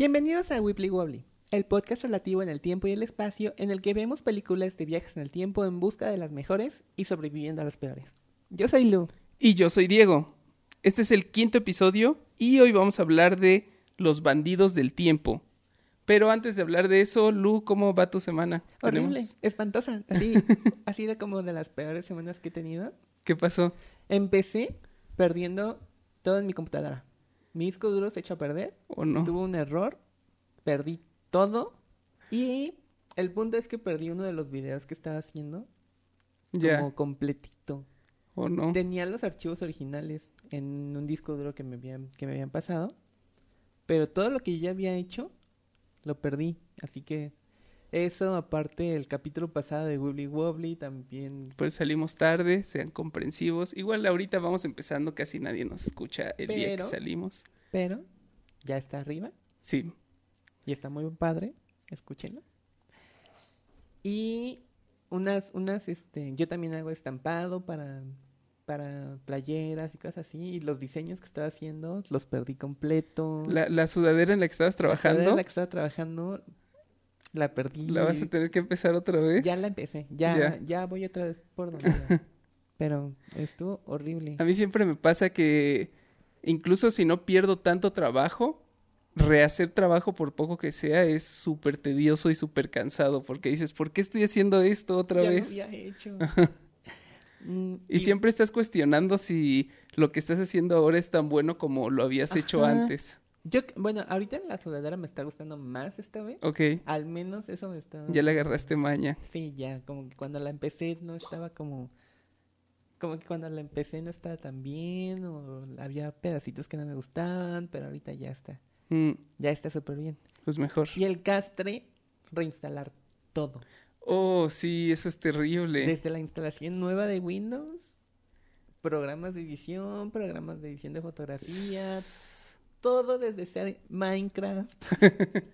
Bienvenidos a Wibbly Wobbly, el podcast relativo en el tiempo y el espacio en el que vemos películas de viajes en el tiempo en busca de las mejores y sobreviviendo a las peores. Yo soy Lu. Y yo soy Diego. Este es el quinto episodio y hoy vamos a hablar de los bandidos del tiempo. Pero antes de hablar de eso, Lu, ¿cómo va tu semana? Horrible, Tenemos- espantosa. Así, ha sido como de las peores semanas que he tenido. ¿Qué pasó? Empecé perdiendo todo en mi computadora. Mi disco duro se echó a perder, ¿O no? tuvo un error, perdí todo y el punto es que perdí uno de los videos que estaba haciendo Ya. como completito. ¿O no? Tenía los archivos originales en un disco duro que me habían, que me habían pasado, pero todo lo que yo ya había hecho lo perdí. Así que eso, aparte el capítulo pasado de Wibbly Wobbly, también. Pues salimos tarde, sean comprensivos. Igual ahorita vamos empezando, casi nadie nos escucha el día que salimos. Pero ya está arriba Sí. y está muy padre. Escúchenlo. Y unas, unas, este, yo también hago estampado para, para playeras y cosas así. Y los diseños que estaba haciendo los perdí completo. La, la sudadera en la que estabas La sudadera trabajando, en la que estaba trabajando, la perdí. la vas a tener que empezar otra vez. Ya la empecé, ya, Ya. ya, voy otra vez por donde. Pero estuvo horrible. A mí siempre me pasa que incluso si no pierdo tanto trabajo, rehacer trabajo por poco que sea es súper tedioso y súper cansado porque dices, ¿por qué estoy haciendo esto otra ya vez? lo había hecho. Mm, Y siempre estás cuestionando si lo que estás haciendo ahora es tan bueno como lo habías hecho antes. Yo, bueno, ahorita en la sudadera me está gustando más esta vez. Ok, Al menos eso me está... ya le agarraste maña. Sí, ya, como que cuando la empecé no estaba como... Como que cuando la empecé no estaba tan bien o había pedacitos que no me gustaban, pero ahorita ya está. Mm, Ya está súper bien. pues mejor. Y el castre, reinstalar todo. Oh, sí, eso es terrible. Desde la instalación nueva de Windows, programas de edición, programas de edición de fotografía, todo desde ser Minecraft.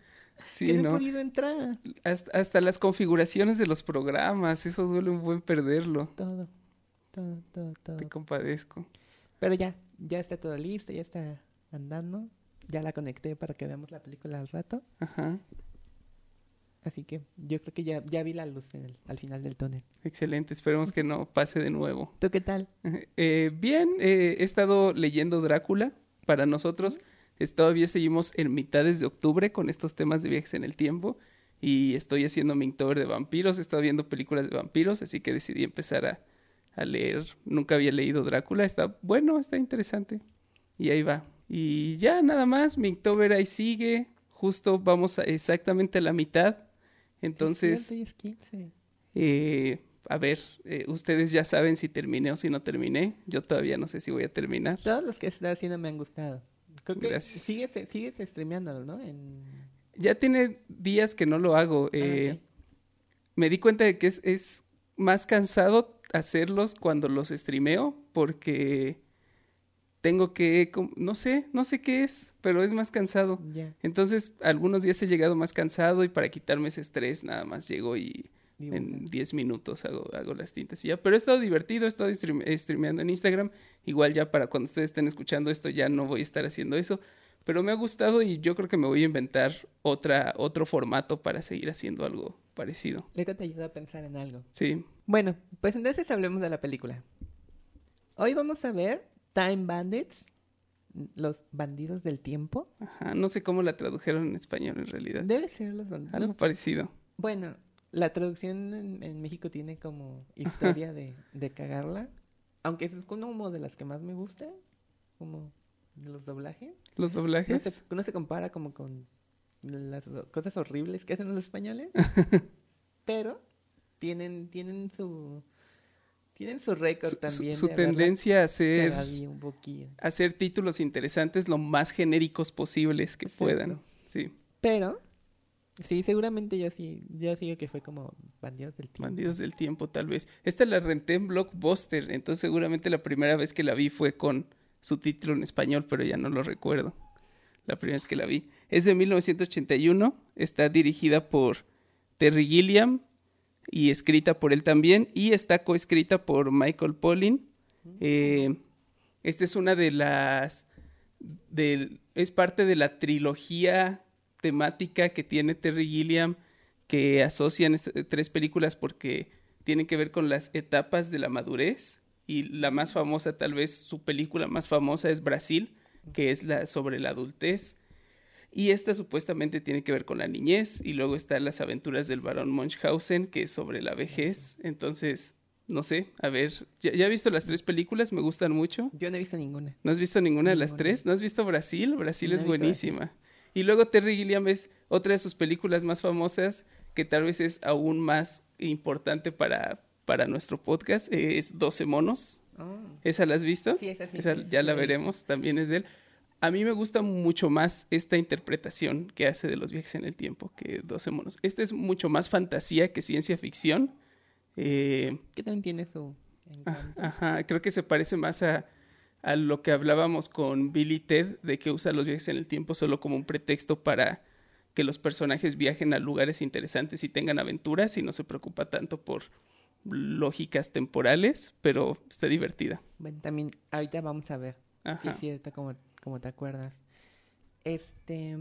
Sí, que no, he ¿no? podido entrar. Hasta, hasta las configuraciones de los programas, eso duele un buen perderlo. Todo, todo, todo, todo. Te compadezco. Pero ya, ya está todo listo, ya está andando. Ya la conecté para que veamos la película al rato. Ajá. Así que yo creo que ya, ya vi la luz en el- al final del túnel. Excelente, esperemos que no pase de nuevo. ¿Tú qué tal? Eh, bien, eh, he estado leyendo Drácula. Para nosotros, es- todavía seguimos en mitades de octubre con estos temas de viajes en el tiempo. Y estoy haciendo mi Inktober de vampiros, he estado viendo películas de vampiros, así que decidí empezar a, a leer. Nunca había leído Drácula, está bueno, está interesante. Y ahí va. Y ya, nada más, mi Inktober ahí sigue. Justo vamos a exactamente a la mitad. Entonces, es 15. eh, a ver, eh, ustedes ya saben si terminé o si no terminé. Yo todavía no sé si voy a terminar. Todos los que está haciendo me han gustado. Creo que Gracias. sigues, sigues streameándolo, ¿no? En... Ya tiene días que no lo hago. eh, Ah, ok. Me di cuenta de que es, es más cansado hacerlos cuando los streameo porque tengo que, no sé, no sé qué es, pero es más cansado. Entonces, algunos días he llegado más cansado y para quitarme ese estrés nada más llego y dibuja. en 10 minutos hago, hago las tintas y ya. Pero he estado divertido, he estado stream- eh, streameando en Instagram. Igual ya para cuando ustedes estén escuchando esto ya no voy a estar haciendo eso. Pero me ha gustado y yo creo que me voy a inventar otra, otro formato para seguir haciendo algo parecido. Luego te ayuda a pensar en algo. Sí. Bueno, pues entonces hablemos de la película. Hoy vamos a ver Time Bandits, los bandidos del tiempo. Ajá. No sé cómo la tradujeron en español en realidad. Debe ser los bandidos. Algo parecido. Bueno, la traducción en, en México tiene como historia de, de cagarla. Aunque es como de las que más me gusta. Como los doblajes. Los No doblajes. se, no se compara como con las cosas horribles que hacen los españoles. pero tienen, tienen su tienen su récord su- también. su de tendencia a ahí un poquillo. hacer títulos interesantes lo más genéricos posibles que Exacto. puedan. Sí. Pero, sí, seguramente yo sí, yo sí que fue como bandidos del tiempo. Bandidos del tiempo, tal vez. Esta la renté en Blockbuster, entonces seguramente la primera vez que la vi fue con su título en español, pero ya no lo recuerdo. La primera vez que la vi. Es de 1981, está dirigida por Terry Gilliam y escrita por él también, y está coescrita por Michael Polin. Eh, esta es una de las... del- es parte de la trilogía temática que tiene Terry Gilliam que asocian estas tres películas porque tienen que ver con las etapas de la madurez y la más famosa, tal vez su película más famosa es Brasil, que es la sobre la adultez. Y esta supuestamente tiene que ver con la niñez y luego están las aventuras del barón Munchausen, que es sobre la vejez. Entonces, no sé, a ver, ¿ya, ya has visto las tres películas? Me gustan mucho. Yo no he visto ninguna. ¿No has visto ninguna de las tres? ¿No has visto Brasil? Brasil No es he buenísima. Y luego Terry Gilliam es otra de sus películas más famosas, que tal vez es aún más importante para, para nuestro podcast, es 12 monos. Oh. ¿Esa la has visto? Sí, esa sí, Esa ya la veremos, también es de él. A mí me gusta mucho más esta interpretación que hace de los viajes en el tiempo que 12 monos. Este es mucho más fantasía que ciencia ficción. Eh, Que también tiene su encanto. Ajá, creo que se parece más a, a lo que hablábamos con Billy Ted, de que usa los viajes en el tiempo solo como un pretexto para que los personajes viajen a lugares interesantes y tengan aventuras y no se preocupa tanto por lógicas temporales, pero está divertida. Bueno, también ahorita vamos a ver. Sí, Ajá. es cierto, como, como te acuerdas. Este.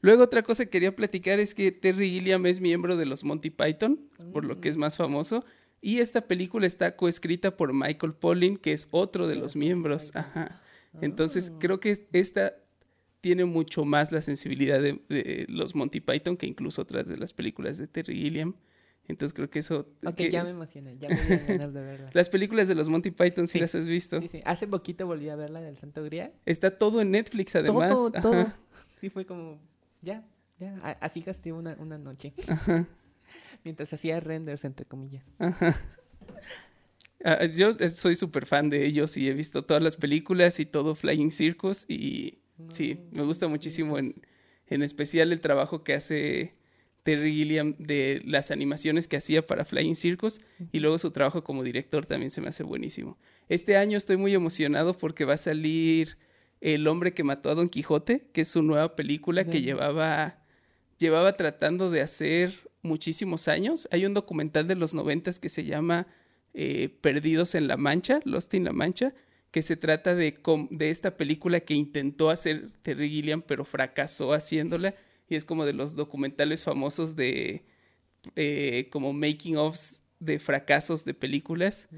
Luego otra cosa que quería platicar es que Terry Gilliam es miembro de los Monty Python, por lo que es más famoso. Y esta película está coescrita por Michael Pollan, que es otro de los miembros. Ajá. Entonces Ah. creo que esta tiene mucho más la sensibilidad de, de los Monty Python que incluso otras de las películas de Terry Gilliam. Entonces creo que eso... Ok, que- ya me emocioné. Ya me ganas de verla. Las películas de los Monty Python sí, Sí. las has visto. Sí, sí. Hace poquito volví a ver la del Santo Grial. Está todo en Netflix además. todo, Ajá. todo. Sí, fue como. Ya, ya. Así gasté una, una noche. Ajá. Mientras hacía renders, entre comillas. Ah, yo eh, soy súper fan de ellos y he visto todas las películas y todo Flying Circus y sí, me gusta muchísimo en, en especial el trabajo que hace Terry Gilliam de las animaciones que hacía para Flying Circus y luego su trabajo como director también se me hace buenísimo. Este año estoy muy emocionado porque va a salir El hombre que mató a Don Quijote, que es su nueva película que llevaba llevaba tratando de hacer muchísimos años. Hay un documental de los noventas que se llama eh, Perdidos en la Mancha, Lost in la Mancha, que se trata de, de esta película que intentó hacer Terry Gilliam, pero fracasó haciéndola. Y es como de los documentales famosos de eh, como making ofs de fracasos de películas.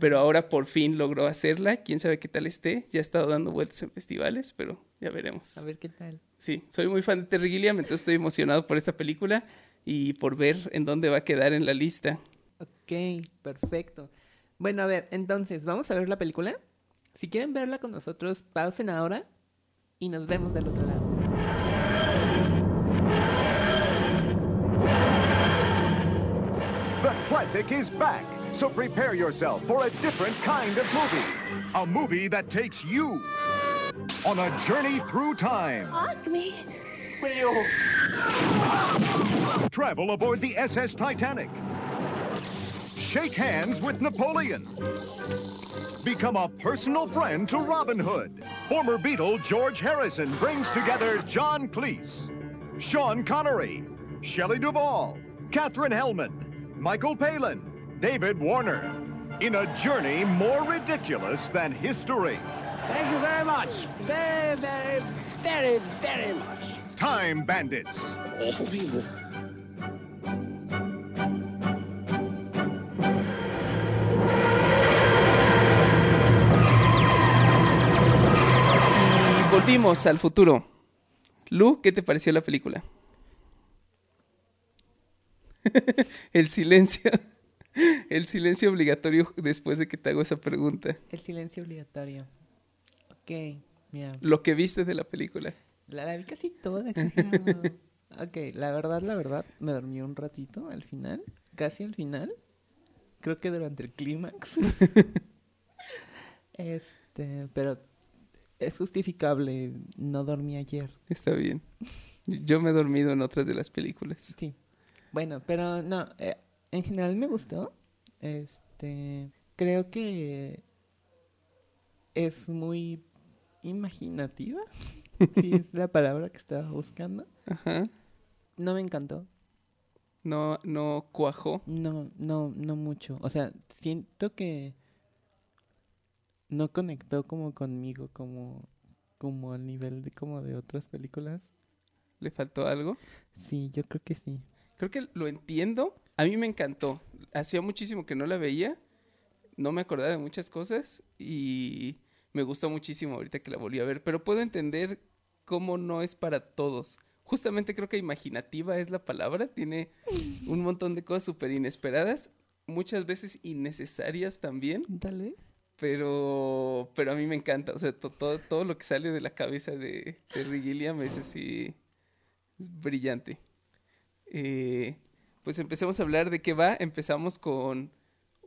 Pero ahora por fin logró hacerla. Quién sabe qué tal esté. Ya ha estado dando vueltas en festivales, pero ya veremos. A ver qué tal. Sí, soy muy fan de Terry Gilliam, entonces estoy emocionado por esta película y por ver en dónde va a quedar en la lista. Ok, perfecto. Bueno, a ver, entonces, ¿vamos a ver la película? Si quieren verla con nosotros, pausen ahora y nos vemos del otro lado. The classic is back, so prepare yourself for a different kind of movie. A movie that takes you on a journey through time. Ask me. Travel aboard the SS Titanic. Shake hands with Napoleon. Become a personal friend to Robin Hood. Former Beatle George Harrison brings together John Cleese, Sean Connery, Shelley Duvall, Katherine Hellman, Michael Palin, David Warner. In a journey more ridiculous than history. Thank you very much. Very, very, very, very much. Time Bandits. Y volvimos al futuro. Lu, ¿qué te pareció la película? El silencio. El silencio obligatorio después de que te hago esa pregunta. El silencio obligatorio. Ok, mira. Lo que viste de la película. La, la vi casi toda. ok, la verdad, la verdad, me dormí un ratito al final. Casi al final. Creo que durante el clímax. este, pero es justificable. No dormí ayer. Está bien. Yo me he dormido en otras de las películas. Sí. Bueno, pero no, eh, en general me gustó. Este, creo que es muy imaginativa. Sí, es la palabra que estaba buscando. Ajá. No me encantó. No, no cuajó. No, no, no mucho. O sea, siento que no conectó como conmigo, como, como al nivel de como de otras películas. ¿Le faltó algo? Sí, yo creo que sí. Creo que lo entiendo. A mí me encantó. Hacía muchísimo que no la veía. No me acordaba de muchas cosas y me gustó muchísimo ahorita que la volví a ver. Pero puedo entender cómo no es para todos. Justamente creo que imaginativa es la palabra. Tiene un montón de cosas súper inesperadas. Muchas veces innecesarias también. Tal vez. Pero, pero a mí me encanta. O sea, to- todo, todo lo que sale de la cabeza de Terry Gilliam es así. Es brillante. Eh, pues empecemos a hablar de qué va. Empezamos con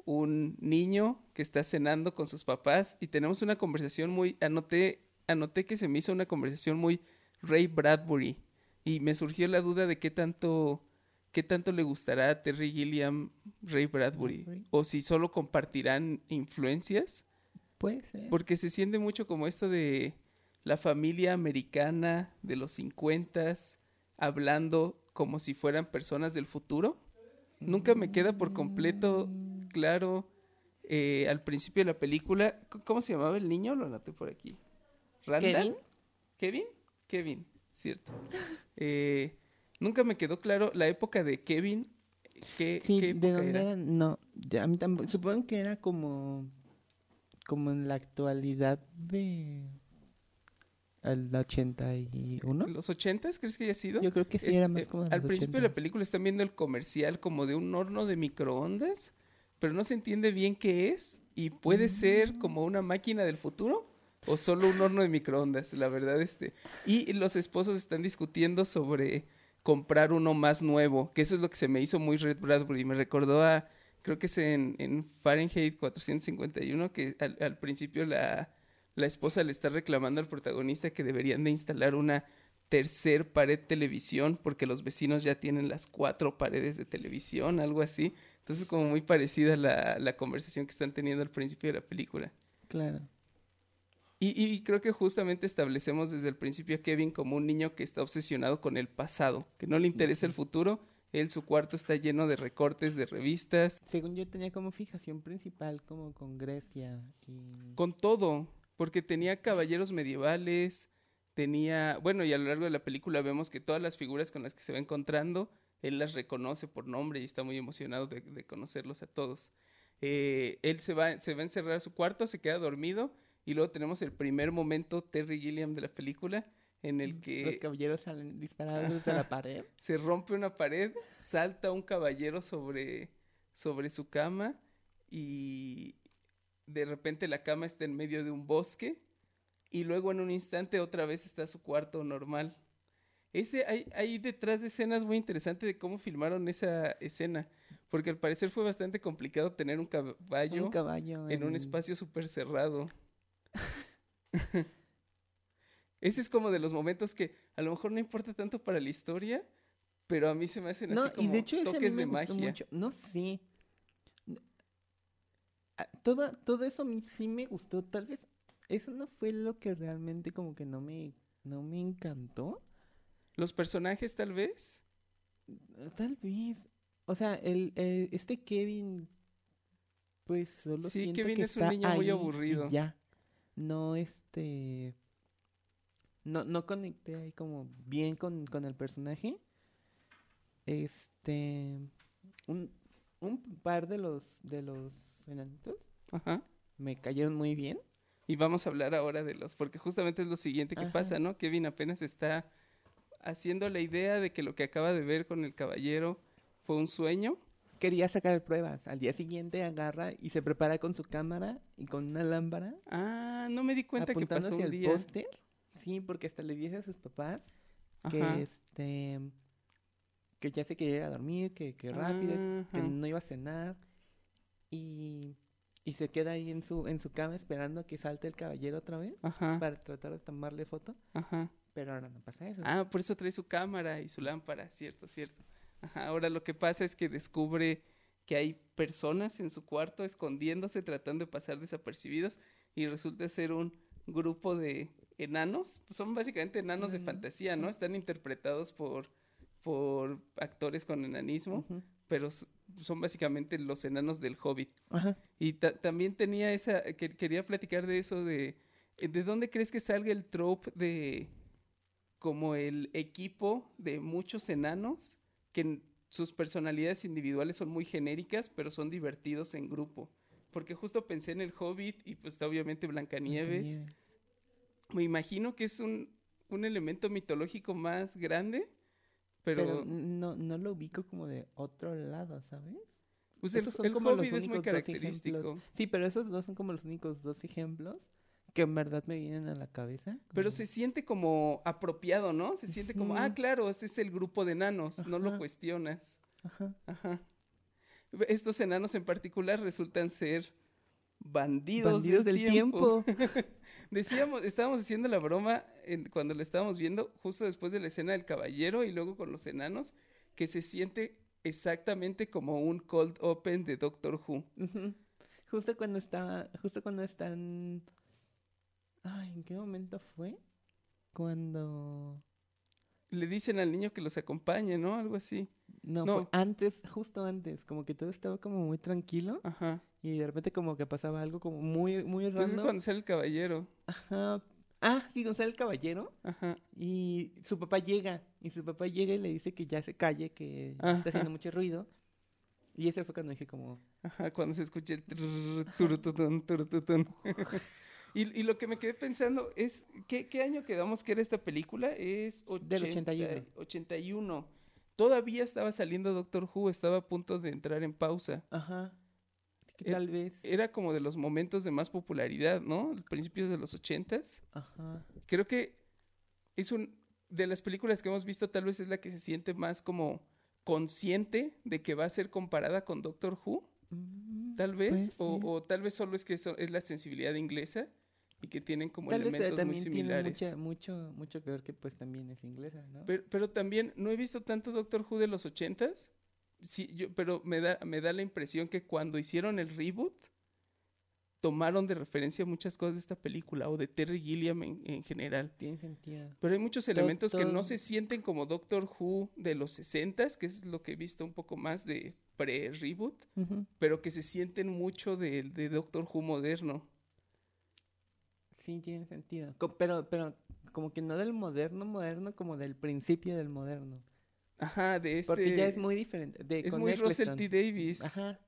un niño que está cenando con sus papás y tenemos una conversación muy. Anoté, anoté que se me hizo una conversación muy Ray Bradbury. Y me surgió la duda de qué tanto. ¿Qué tanto le gustará a Terry Gilliam Ray Bradbury? Bradbury. O si solo compartirán influencias. Puede ser. Porque se siente mucho como esto de la familia americana de los 50 hablando como si fueran personas del futuro. Nunca me queda por completo claro eh, al principio de la película. ¿Cómo se llamaba el niño? Lo anoté por aquí. ¿Randall? ¿Kevin? ¿Kevin? Kevin, cierto. Eh, nunca me quedó claro la época de Kevin. ¿Qué, Sí, qué ¿de dónde era? era? No, a mí tampoco. Supongo que era como. Como en la actualidad de. ¿El 81? ¿Los ochentas crees que haya sido? Yo creo que sí Es- era más eh, como. de Al principio de la 80s. película están viendo el comercial como de un horno de microondas, pero no se entiende bien qué es y puede ser como una máquina del futuro o solo un horno de microondas, la verdad este. Y los esposos están discutiendo sobre comprar uno más nuevo, que eso es lo que se me hizo muy Red Bradbury, me recordó a creo que es en, en Fahrenheit 451 que al, al principio la la esposa le está reclamando al protagonista que deberían de instalar una tercer pared televisión porque los vecinos ya tienen las cuatro paredes de televisión, algo así. Entonces como muy parecida la, la conversación que están teniendo al principio de la película. Claro. Y, y creo que justamente establecemos desde el principio a Kevin como un niño que está obsesionado con el pasado, que no le interesa el futuro. Él, su cuarto está lleno de recortes de revistas, Según yo tenía como fijación principal como con Grecia y... con todo, porque tenía caballeros medievales, tenía, bueno, y a lo largo de la película vemos que todas las figuras con las que se va encontrando, él las reconoce por nombre y está muy emocionado de, de conocerlos a todos. Eh, él se va, se va a encerrar a su cuarto, se queda dormido, y luego tenemos el primer momento Terry Gilliam de la película, en el Los que caballeros salen disparados desde la pared. se rompe una pared, salta un caballero sobre, sobre su cama y de repente la cama está en medio de un bosque y luego en un instante otra vez está su cuarto normal. Ese, hay, hay detrás de escenas muy interesantes de cómo filmaron esa escena, porque al parecer fue bastante complicado tener un caballo, Un caballo en un espacio súper cerrado. Ese es como de los momentos que a lo mejor no importa tanto para la historia, pero a mí se me hacen No, así como y de hecho ese a mí toques me de gustó magia. mucho. No sé. Todo, todo eso a mí sí me gustó. Tal vez eso no fue lo que realmente como que no me, no me encantó. Los personajes tal vez. Tal vez. O sea, el, eh, este Kevin, pues solo Sí, siento Kevin que es un está niño muy y aburrido. ya. No, este... No, no conecté ahí como bien con, con el personaje. Este... Un, un par de los, de los enanitos Ajá. me cayeron muy bien. Y vamos a hablar ahora de los, porque justamente es lo siguiente que Ajá. pasa, ¿no? Kevin apenas está haciendo la idea de que lo que acaba de ver con el caballero fue un sueño. Quería sacar pruebas. Al día siguiente agarra y se prepara con su cámara y con una lámpara. Ah, no me di cuenta que apuntando pasó hacia un el día. póster. Sí, porque hasta le dije a sus papás que Ajá. este que ya se quería ir a dormir, que, que rápido, que no iba a cenar y, y se queda ahí en su en su cama esperando a que salte el caballero otra vez Ajá. para tratar de tomarle foto, Ajá. Pero ahora no pasa eso. Ah, por eso trae su cámara y su lámpara, cierto, cierto. Ajá, ahora lo que pasa es que descubre que hay personas en su cuarto escondiéndose, tratando de pasar desapercibidos, y resulta ser un grupo de enanos. Pues son básicamente enanos de fantasía, ¿no? Están interpretados por, por actores con enanismo, pero son básicamente los enanos del Hobbit. Ajá. Y ta- también tenía esa, que quería platicar de eso de, ¿de dónde crees que salga el trope de, como el equipo de muchos enanos que sus personalidades individuales son muy genéricas, pero son divertidos en grupo. Porque justo pensé en el Hobbit y pues obviamente Blancanieves. Blancanieves. Me imagino que es un, un elemento mitológico más grande, pero, Pero, no, no lo ubico como de otro lado, ¿sabes? pues el, el Hobbit es muy característico. Sí, pero esos dos son como los únicos dos ejemplos que en verdad me vienen a la cabeza. Pero se siente como apropiado, ¿no? Se siente como, ah, claro, ese es el grupo de enanos, no lo cuestionas. Ajá. Ajá. Estos enanos en particular resultan ser bandidos, Bandidos del tiempo. Decíamos, estábamos haciendo la broma en- cuando lo estábamos viendo, justo después de la escena del caballero y luego con los enanos, que se siente exactamente como un cold open de Doctor Who. Ujú. Justo cuando estaba, justo cuando están... Ay, ¿en qué momento fue? Cuando... Le dicen al niño que los acompañe, ¿no? Algo así. No, No. fue antes, justo antes, como que todo estaba como muy tranquilo Ajá. y de repente como que pasaba algo como muy, muy Pues es random. cuando sale el caballero. Ajá. Ah, sí, Gonzalo el Caballero. Ajá. Y su papá llega, y su papá llega y le dice que ya se calle, que Ajá. está haciendo mucho ruido. Y ese fue cuando dije como, Ajá, cuando se escucha el trrr, turututun, turututun. y, y lo que me quedé pensando es, ¿qué, qué año quedamos que era esta película? Es Del 81. 81. Todavía estaba saliendo Doctor Who, estaba a punto de entrar en pausa. ajá, que tal vez, Era como de los momentos de más popularidad, ¿no? Principios de los ochentas. ajá, Creo que es un de las películas que hemos visto, tal vez es la que se siente más como consciente de que va a ser comparada con Doctor Who. Mm, Tal vez, o, tal vez solo es que eso es la sensibilidad inglesa y que tienen como tal vez elementos muy también tiene similares. mucha, mucho, mucho que ver que pues también es inglesa, ¿no? Pero, pero también no he visto tanto Doctor Who de los ochentas, sí, yo, pero me da, me da la impresión que cuando hicieron el reboot tomaron de referencia muchas cosas de esta película o de Terry Gilliam en, en general. Tiene sentido. Pero hay muchos elementos que no se sienten como Doctor Who de los sesentas, que es lo que he visto un poco más de pre-reboot, pero que se sienten mucho de, de Doctor Who moderno. Sí, tiene sentido. Pero, pero como que no del moderno moderno, como del principio del moderno. Ajá, de este... Porque ya es muy diferente. De, Es muy Russell Eccleston. T. Davis. Ajá.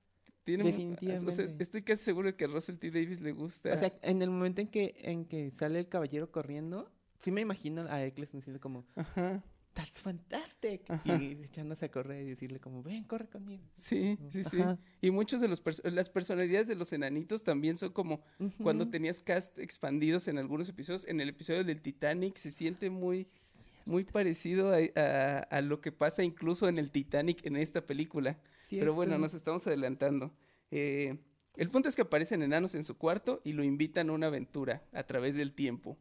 Tiene definitivamente. o sea, estoy casi seguro de que a Russell T. Davis le gusta. O sea, en el momento en que, en que sale el caballero corriendo, sí me imagino a Eccleston diciendo como, Ajá. That's fantastic. Ajá. Y echándose a correr y decirle como, ven, corre conmigo. Sí, sí, sí. Y muchos de los las personalidades de los enanitos también son como cuando tenías cast expandidos en algunos episodios. En el episodio del Titanic se siente muy, muy parecido a, a- a lo que pasa incluso en el Titanic en esta película. Pero bueno, nos estamos adelantando. Eh, el punto es que aparecen enanos en su cuarto y lo invitan a una aventura a través del tiempo.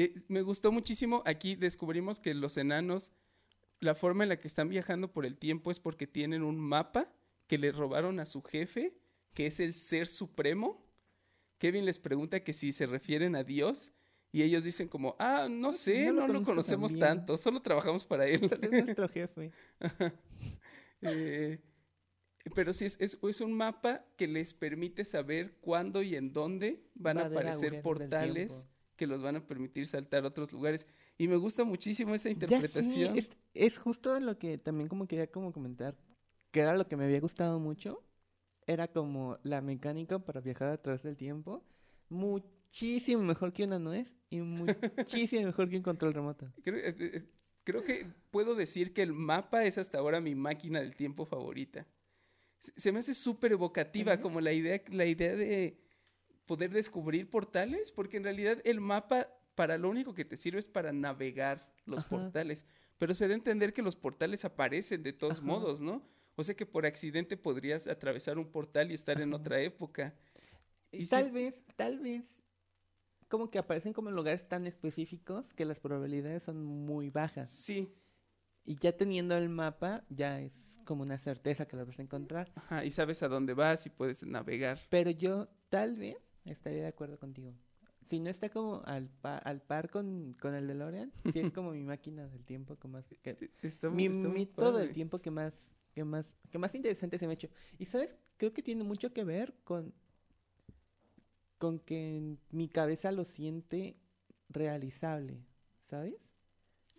Eh, me gustó muchísimo. Aquí descubrimos que los enanos, la forma en la que están viajando por el tiempo es porque tienen un mapa que le robaron a su jefe, que es el ser supremo. Kevin les pregunta que si se refieren a Dios y ellos dicen como, ah, no sé, no no lo conocemos tan bien". tanto, solo trabajamos para él. Vez nuestro jefe. Eh, pero sí, es, es, es un mapa que les permite saber cuándo y en dónde van Va a aparecer portales. Que los van a permitir saltar a otros lugares. Y me gusta muchísimo esa Ya interpretación. sí, es, es justo lo que también como quería como comentar, que era lo que me había gustado mucho, era como la mecánica para viajar a través del tiempo, muchísimo mejor que una nuez y muchísimo mejor que un control remoto. Creo, eh, eh, creo que puedo decir que el mapa es hasta ahora mi máquina del tiempo favorita. Se, se me hace súper evocativa como la idea, la idea de poder descubrir portales, porque en realidad el mapa para lo único que te sirve es para navegar los Ajá. portales. Pero se a entender que los portales aparecen de todos Ajá. modos, ¿no? O sea que por accidente podrías atravesar un portal y estar en otra época. Y tal vez, tal vez, como que aparecen como en lugares tan específicos que las probabilidades son muy bajas. Sí. Y ya teniendo el mapa, ya es como una certeza que lo vas a encontrar. Ajá, y sabes a dónde vas y puedes navegar. Pero yo tal vez estaría de acuerdo contigo. Si no está como al par, al par con, con el DeLorean, si es como mi máquina del tiempo, como más que, Está, mi, está muy mi todo el tiempo que más, que más, que más interesante se me ha hecho. Y sabes, creo que tiene mucho que ver con, con que mi cabeza lo siente realizable, ¿sabes?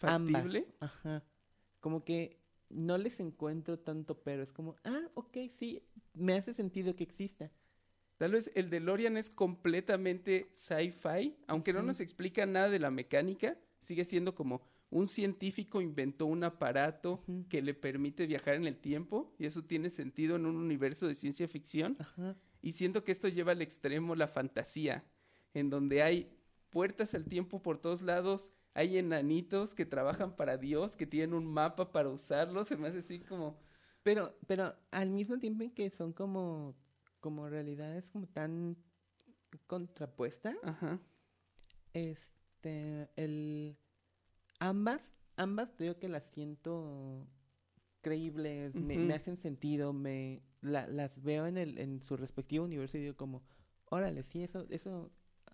Ambas. Ajá. Como que no les encuentro tanto pero. Es como, ah, ok, sí, me hace sentido que exista. Tal vez el DeLorean es completamente sci-fi, aunque no nos explica nada de la mecánica, sigue siendo como un científico inventó un aparato que le permite viajar en el tiempo y eso tiene sentido en un universo de ciencia ficción. Y siento que esto lleva al extremo la fantasía, en donde hay puertas al tiempo por todos lados, hay enanitos que trabajan para Dios, que tienen un mapa para usarlo, se me hace así como... Pero, pero al mismo tiempo en que son como como realidades como tan contrapuestas. Ajá. Este, el ambas, ambas creo que las siento creíbles, me, hacen sentido, me las veo en el en su respectivo universo y digo como, órale, sí, eso eso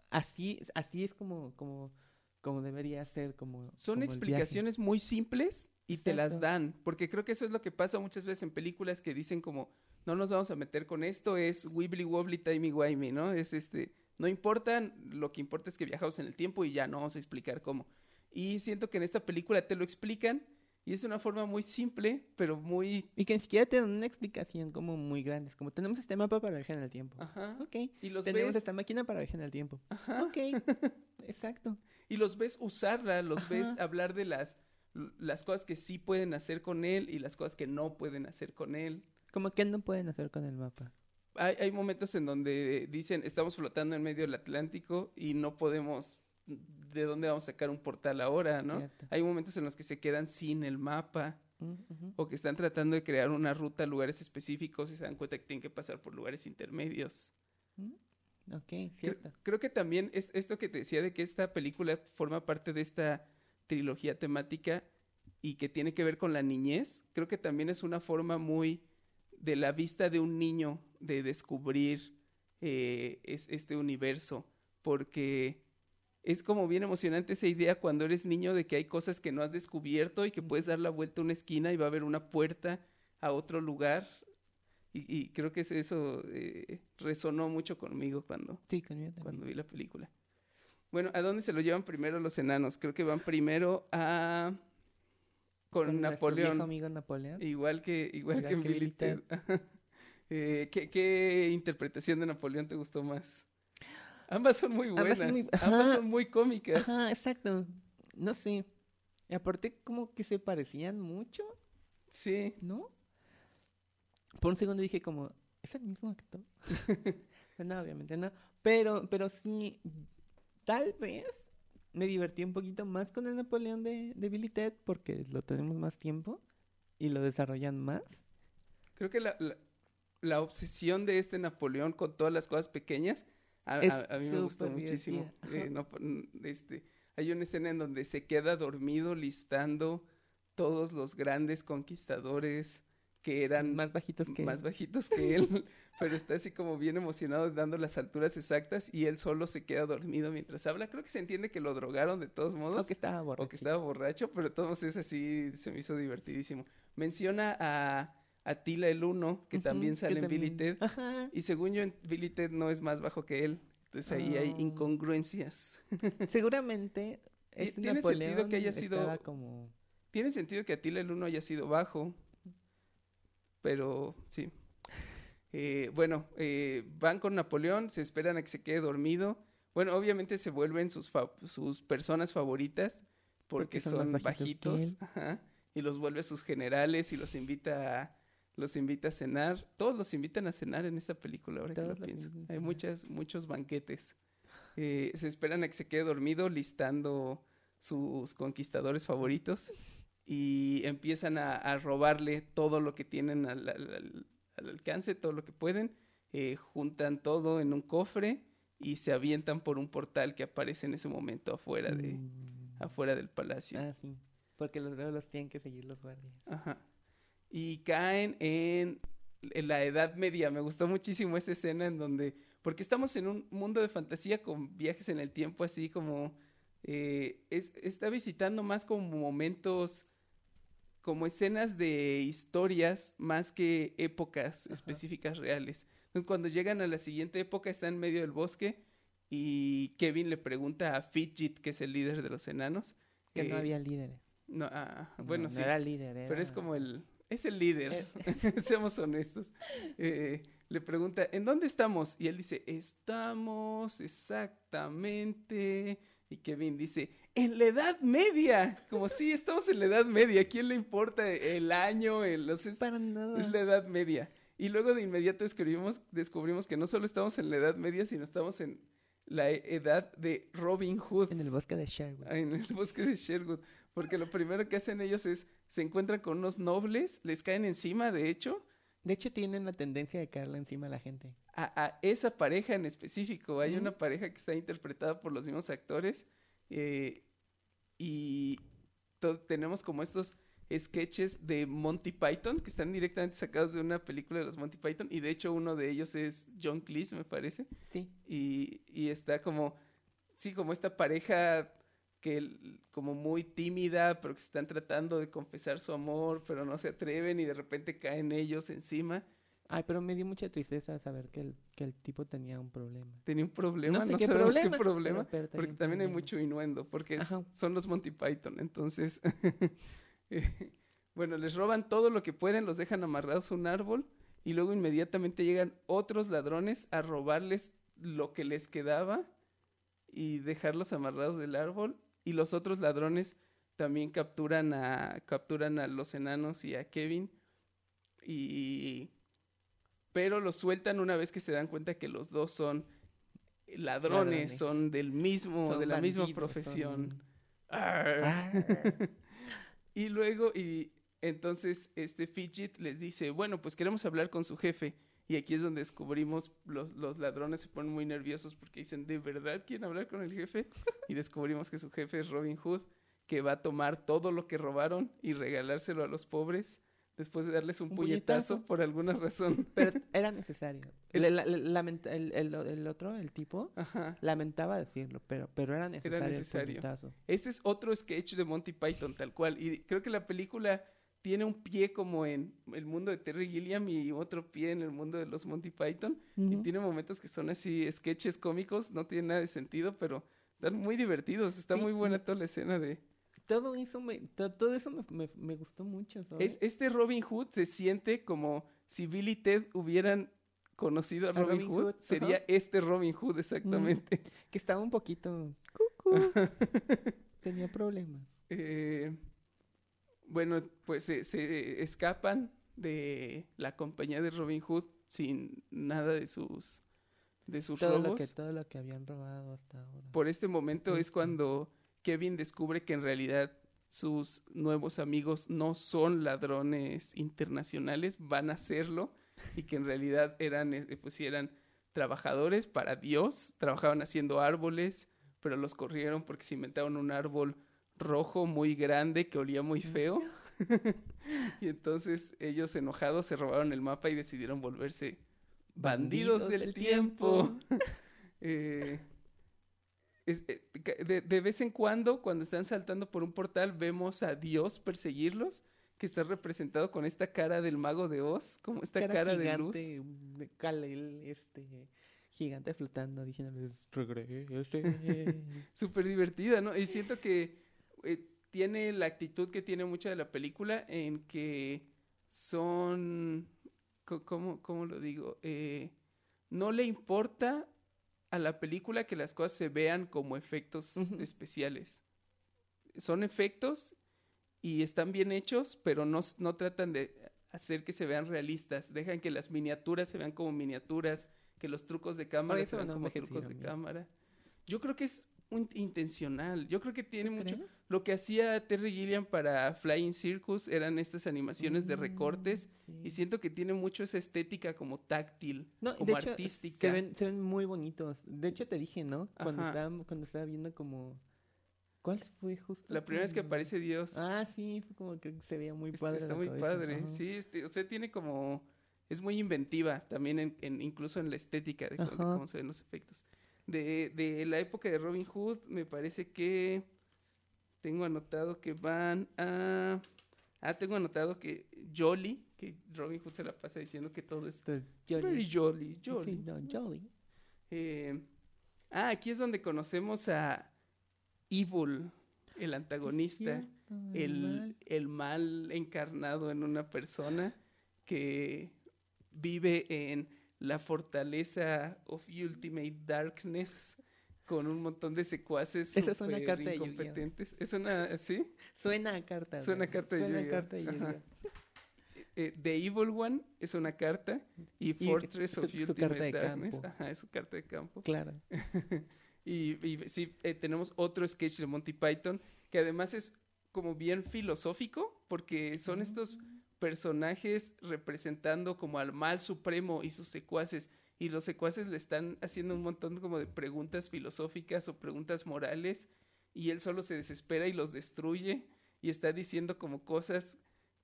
así así es como como como debería ser como son explicaciones muy simples y te las dan, porque creo que eso es lo que pasa muchas veces en películas que dicen como no nos vamos a meter con esto, es wibbly wobbly timey wimey, ¿no? Es este, no importa, lo que importa es que viajamos en el tiempo y ya no vamos a explicar cómo. Y siento que en esta película te lo explican y es una forma muy simple, pero muy... Y que ni siquiera te dan una explicación como muy grande. Es como, tenemos este mapa para viajar en el tiempo. Ajá. Ok. Y los tenemos esta máquina para viajar en el tiempo. Ajá. Ok. Exacto. Y los ves usarla, los ves hablar de las, las cosas que sí pueden hacer con él y las cosas que no pueden hacer con él. ¿Cómo que no pueden hacer con el mapa? Hay, hay momentos en donde dicen, estamos flotando en medio del Atlántico y no podemos de dónde vamos a sacar un portal ahora, ¿no? Hay momentos en los que se quedan sin el mapa mm, o que están tratando de crear una ruta a lugares específicos y se dan cuenta que tienen que pasar por lugares intermedios. Mm, ok, cierto. Creo, que también es esto que te decía de que esta película forma parte de esta trilogía temática y que tiene que ver con la niñez. Creo que también es una forma muy de la vista de un niño de descubrir eh, es, este universo, porque es como bien emocionante esa idea cuando eres niño de que hay cosas que no has descubierto y que puedes dar la vuelta a una esquina y va a haber una puerta a otro lugar. Y, creo que eso eh, resonó mucho conmigo cuando, cuando vi la película. Bueno, ¿a dónde se lo llevan primero los enanos? Creo que van primero a con, Napoleón. amigo Napoleón. Igual que, igual, que, Billy Ted. Eh, ¿qué, interpretación de Napoleón te gustó más? Ambas son muy buenas. Ambas son muy, cómicas. Ajá, exacto. No sé. Y aparte como que se parecían mucho. Sí. ¿No? Por un segundo dije como, ¿es el mismo actor? no, obviamente no. Pero, pero sí, tal vez me divertí un poquito más con el Napoleón de, de Billy Ted porque lo tenemos más tiempo y lo desarrollan más. Creo que la, la, obsesión de este Napoleón con todas las cosas pequeñas a, mí me gustó muchísimo. Eh, este, hay una escena en donde se queda dormido listando todos los grandes conquistadores que eran más bajitos que más bajitos que él, pero está así como bien emocionado dando las alturas exactas y él solo se queda dormido mientras habla. Creo que se entiende que lo drogaron de todos modos. O que estaba borracho. O que estaba borracho, pero todos es así, se me hizo divertidísimo. Menciona a Atila el Uno, que también sale en Billy Ted. Y según yo, Billy Ted no es más bajo que él. Entonces ahí hay ah. incongruencias. Seguramente tiene sentido que haya sido como... Tiene sentido que Atila el Uno haya sido bajo pero sí. Eh, bueno, eh, van con Napoleón, se esperan a que se quede dormido. Bueno, obviamente se vuelven sus, sus personas favoritas porque, son, bajitos, y los vuelve sus generales y los invita a, los invita a cenar. Todos los invitan a cenar en esta película, ahora que lo pienso. Hay muchas, muchos banquetes. Eh, se esperan a que se quede dormido listando sus conquistadores favoritos y empiezan a, robarle todo lo que tienen al, alcance, todo lo que pueden, eh, juntan todo en un cofre y se avientan por un portal que aparece en ese momento afuera de mm. afuera del palacio. Ah, sí. Porque los los tienen que seguir los guardias. Ajá. Y caen en, en la Edad Media. Me gustó muchísimo esa escena en donde porque estamos en un mundo de fantasía con viajes en el tiempo así como eh, es, está visitando más como momentos como escenas de historias más que épocas específicas reales. Entonces, cuando llegan a la siguiente época, está en medio del bosque y Kevin le pregunta a Fidget, que es el líder de los enanos. Que no había líderes. No, ah, No, bueno, no sí. era líder, Pero era- es como el... Es el líder, Eh. seamos honestos. Eh, le pregunta, ¿en dónde estamos? Y él dice, estamos exactamente... Y Kevin dice, en la Edad Media. Como sí, estamos en la Edad Media. ¿A quién le importa el año? El, los, es, Para nada. es la Edad Media. Y luego de inmediato descubrimos, descubrimos que no solo estamos en la Edad Media, sino estamos en la edad de Robin Hood. En el bosque de Sherwood. En el bosque de Sherwood. Porque lo primero que hacen ellos es, se encuentran con unos nobles, les caen encima, de hecho, De hecho, tienen la tendencia de caerle encima a la gente. A, a esa pareja en específico. Hay una pareja que está interpretada por los mismos actores. eh, y tenemos como estos sketches de Monty Python que están directamente sacados de una película de los Monty Python. Y de hecho, uno de ellos es John Cleese, me parece. Sí. Y, y está como, sí, como esta pareja que como muy tímida, pero que están tratando de confesar su amor, pero no se atreven y de repente caen ellos encima. Ay, pero me dio mucha tristeza saber que el, que el tipo tenía un problema. Tenía un problema, No no, sé qué sabemos problema, qué problema, pero- pero tenía porque también hay mucho innuendo, porque es- son los Monty Python, entonces, eh, bueno, les roban todo lo que pueden, los dejan amarrados a un árbol y luego inmediatamente llegan otros ladrones a robarles lo que les quedaba y dejarlos amarrados del árbol y los otros ladrones también capturan a capturan a los enanos y a Kevin y pero los sueltan una vez que se dan cuenta que los dos son ladrones, Ladrones. son del mismo Son de la misma profesión. son- Arr. Ah. Y luego, y entonces este Fidget les dice, bueno, pues queremos hablar con su jefe. Y aquí es donde descubrimos, los, los ladrones se ponen muy nerviosos porque dicen, ¿de verdad quieren hablar con el jefe? Y descubrimos que su jefe es Robin Hood, que va a tomar todo lo que robaron y regalárselo a los pobres después de darles un, Un puñetazo, puñetazo. por alguna razón. Pero era necesario. El- la- el, el- el otro, el tipo, Ajá. lamentaba decirlo, pero, pero era necesario, el necesario. puñetazo. Este es otro sketch de Monty Python, tal cual. Y creo que la película tiene un pie como en el mundo de Terry Gilliam y otro pie en el mundo de los Monty Python. Y Ujú. tiene momentos que son así sketches cómicos, no tienen nada de sentido, pero están muy divertidos. Está Sí, muy buena y- toda la escena de... Todo eso me, to- todo eso me, me- me gustó mucho, ¿sabes? Es, este Robin Hood se siente como si Bill y Ted hubieran conocido a A Robin, Robin Hood. Hood, Sería este Robin Hood exactamente. Que estaba un poquito... Cucú. Tenía problemas. Eh, bueno, pues se, se escapan de la compañía de Robin Hood sin nada de sus de sus Todo lo, robos. que, todo lo que habían robado hasta ahora. Por este momento es cuando Kevin descubre que en realidad sus nuevos amigos no son ladrones internacionales, van a serlo y que en realidad eran eh, pues eran trabajadores para Dios, trabajaban haciendo árboles, pero los corrieron porque se inventaron un árbol rojo muy grande que olía muy feo. y entonces ellos enojados se robaron el mapa y decidieron volverse bandidos, Bandidos del, del tiempo. Eh, es- eh, de, de vez en cuando, cuando están saltando por un portal, vemos a Dios perseguirlos, que está representado con esta cara del mago de Oz, como esta cara, de luz. gigante, de Kal-El, este gigante flotando, diciéndoles regrese. Súper divertida, ¿no? Y siento que eh, tiene la actitud que tiene mucha de la película en que son, ¿cómo, cómo lo digo? Eh, no le importa a la película que las cosas se vean como efectos especiales. Son efectos y están bien hechos, pero no, no tratan de hacer que se vean realistas. Dejan que las miniaturas se vean como miniaturas, que los trucos de cámara se vean no como trucos de cámara. Yo creo que es un- intencional. Yo creo que tiene ¿Tú mucho. crees? Lo que hacía Terry Gilliam para Flying Circus eran estas animaciones de Mm, recortes. sí. Y siento que tiene mucho esa estética como táctil, No, como de hecho, artística. Se ven, se ven muy bonitos. De hecho, te dije, ¿no? Cuando Ajá. estaba, cuando estaba viendo como... ¿Cuál fue justo? La primera vez que aparece Dios. Ah, sí, fue como que se veía muy padre. Está muy cabeza. padre, Ajá. sí, este, o sea, tiene como, es muy inventiva también, en, en- incluso en la estética de, cómo se ven los efectos. De, de la época de Robin Hood, me parece que tengo anotado que van a... Ah, tengo anotado que Jolly, que Robin Hood se la pasa diciendo que todo es Jolly. very jolly, jolly. Sí, no, Jolly. Eh, ah, aquí es donde conocemos a Evil. el antagonista, cierto, el el, mal. el mal encarnado en una persona que vive en la fortaleza of Ultimate Darkness con un montón de secuaces Esa es una carta de incompetentes. Es una, ¿sí? Suena a carta. Suena a carta de Suena a carta de. Yu-Gi-Oh. Eh, The Evil One es una carta y Y Fortress su- of su Ultimate de Darkness ajá, es su carta de campo. Claro. Y, y sí, eh, tenemos otro sketch de Monty Python que además es como bien filosófico porque son estos personajes representando como al mal supremo y sus secuaces y los secuaces le están haciendo un montón como de preguntas filosóficas o preguntas morales y él solo se desespera y los destruye y está diciendo como cosas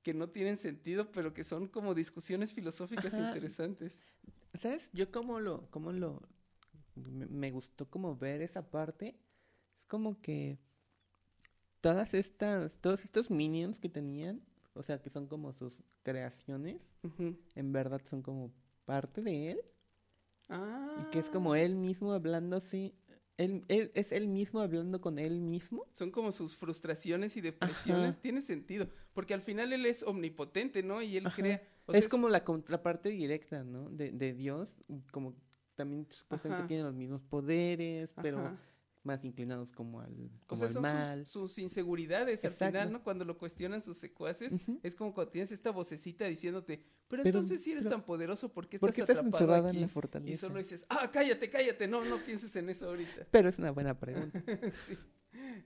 que no tienen sentido pero que son como discusiones filosóficas Ajá. interesantes. ¿Sabes? Yo como lo, como lo, me, me gustó como ver esa parte. Es como que todas estas, todos estos minions que tenían, o sea, que son como sus creaciones, en verdad son como parte de él. Ah. Y que es como él mismo hablándose, él, él- es él mismo hablando con él mismo. son como sus frustraciones y depresiones, Ajá. tiene sentido, porque al final él es omnipotente, ¿no? Y él Ajá. crea... o sea, es como la contraparte directa, ¿no? De, de Dios, como también supuestamente Ajá. tiene los mismos poderes, pero. Más inclinados como al, O como sea, al mal. sus, sus inseguridades al final, ¿no? Cuando lo cuestionan sus secuaces, es como cuando tienes esta vocecita diciéndote, pero, Pero- entonces si eres pero- tan poderoso, ¿por qué ¿por estás, qué estás atrapado encerrada en aquí?" la fortaleza? Y solo dices, ah, cállate, cállate, no, no pienses en eso ahorita. Pero es una buena pregunta. sí.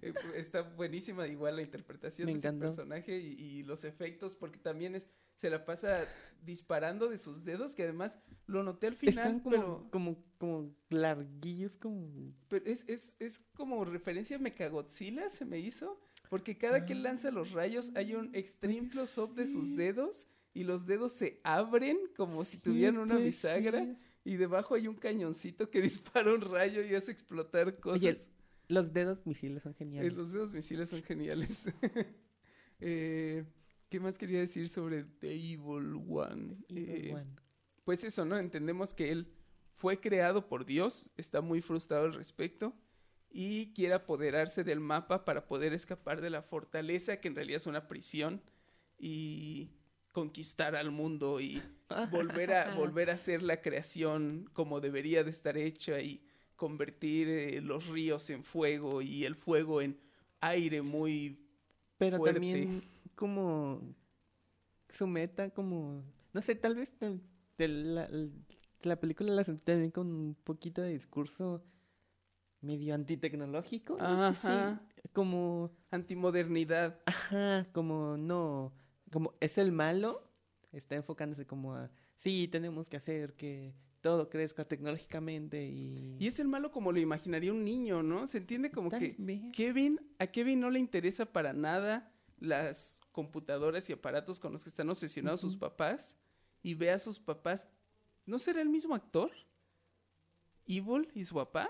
Eh, Está buenísima igual la interpretación Me de personaje y, y los efectos, porque también es, se la pasa disparando de sus dedos, que además lo noté al final, Están como, pero, como, como larguillos, como... pero es, es, es como referencia a Mechagodzilla, se me hizo, porque cada que él lanza los rayos hay un extreme close-up de sus dedos y los dedos se abren como si Sí, tuvieran una bisagra y debajo hay un cañoncito que dispara un rayo y hace explotar cosas. Oye, los dedos misiles son Eh, geniales. los dedos misiles son geniales. Eh, ¿Qué más quería decir sobre The Evil One? Evil Eh, One. Pues eso, ¿no? Entendemos que él fue creado por Dios, está muy frustrado al respecto y quiere apoderarse del mapa para poder escapar de la fortaleza, que en realidad es una prisión, y conquistar al mundo y volver a, volver a hacer la creación como debería de estar hecha y convertir eh, los ríos en fuego y el fuego en aire muy Pero fuerte. también como su meta, como... No sé, tal vez de, de la, la película la sentí también con un poquito de discurso medio antitecnológico. no sé si- Ajá. como... antimodernidad. Ajá, como no, como es el malo, está enfocándose como a, sí, tenemos que hacer que todo crezca tecnológicamente y... Y es el malo como lo imaginaría un niño, ¿no? Se entiende como Tal que vez. Kevin, a Kevin no le interesa para nada las computadoras y aparatos con los que están obsesionados sus papás y ve a sus papás. ¿No será el mismo actor? ¿Evil y su papá?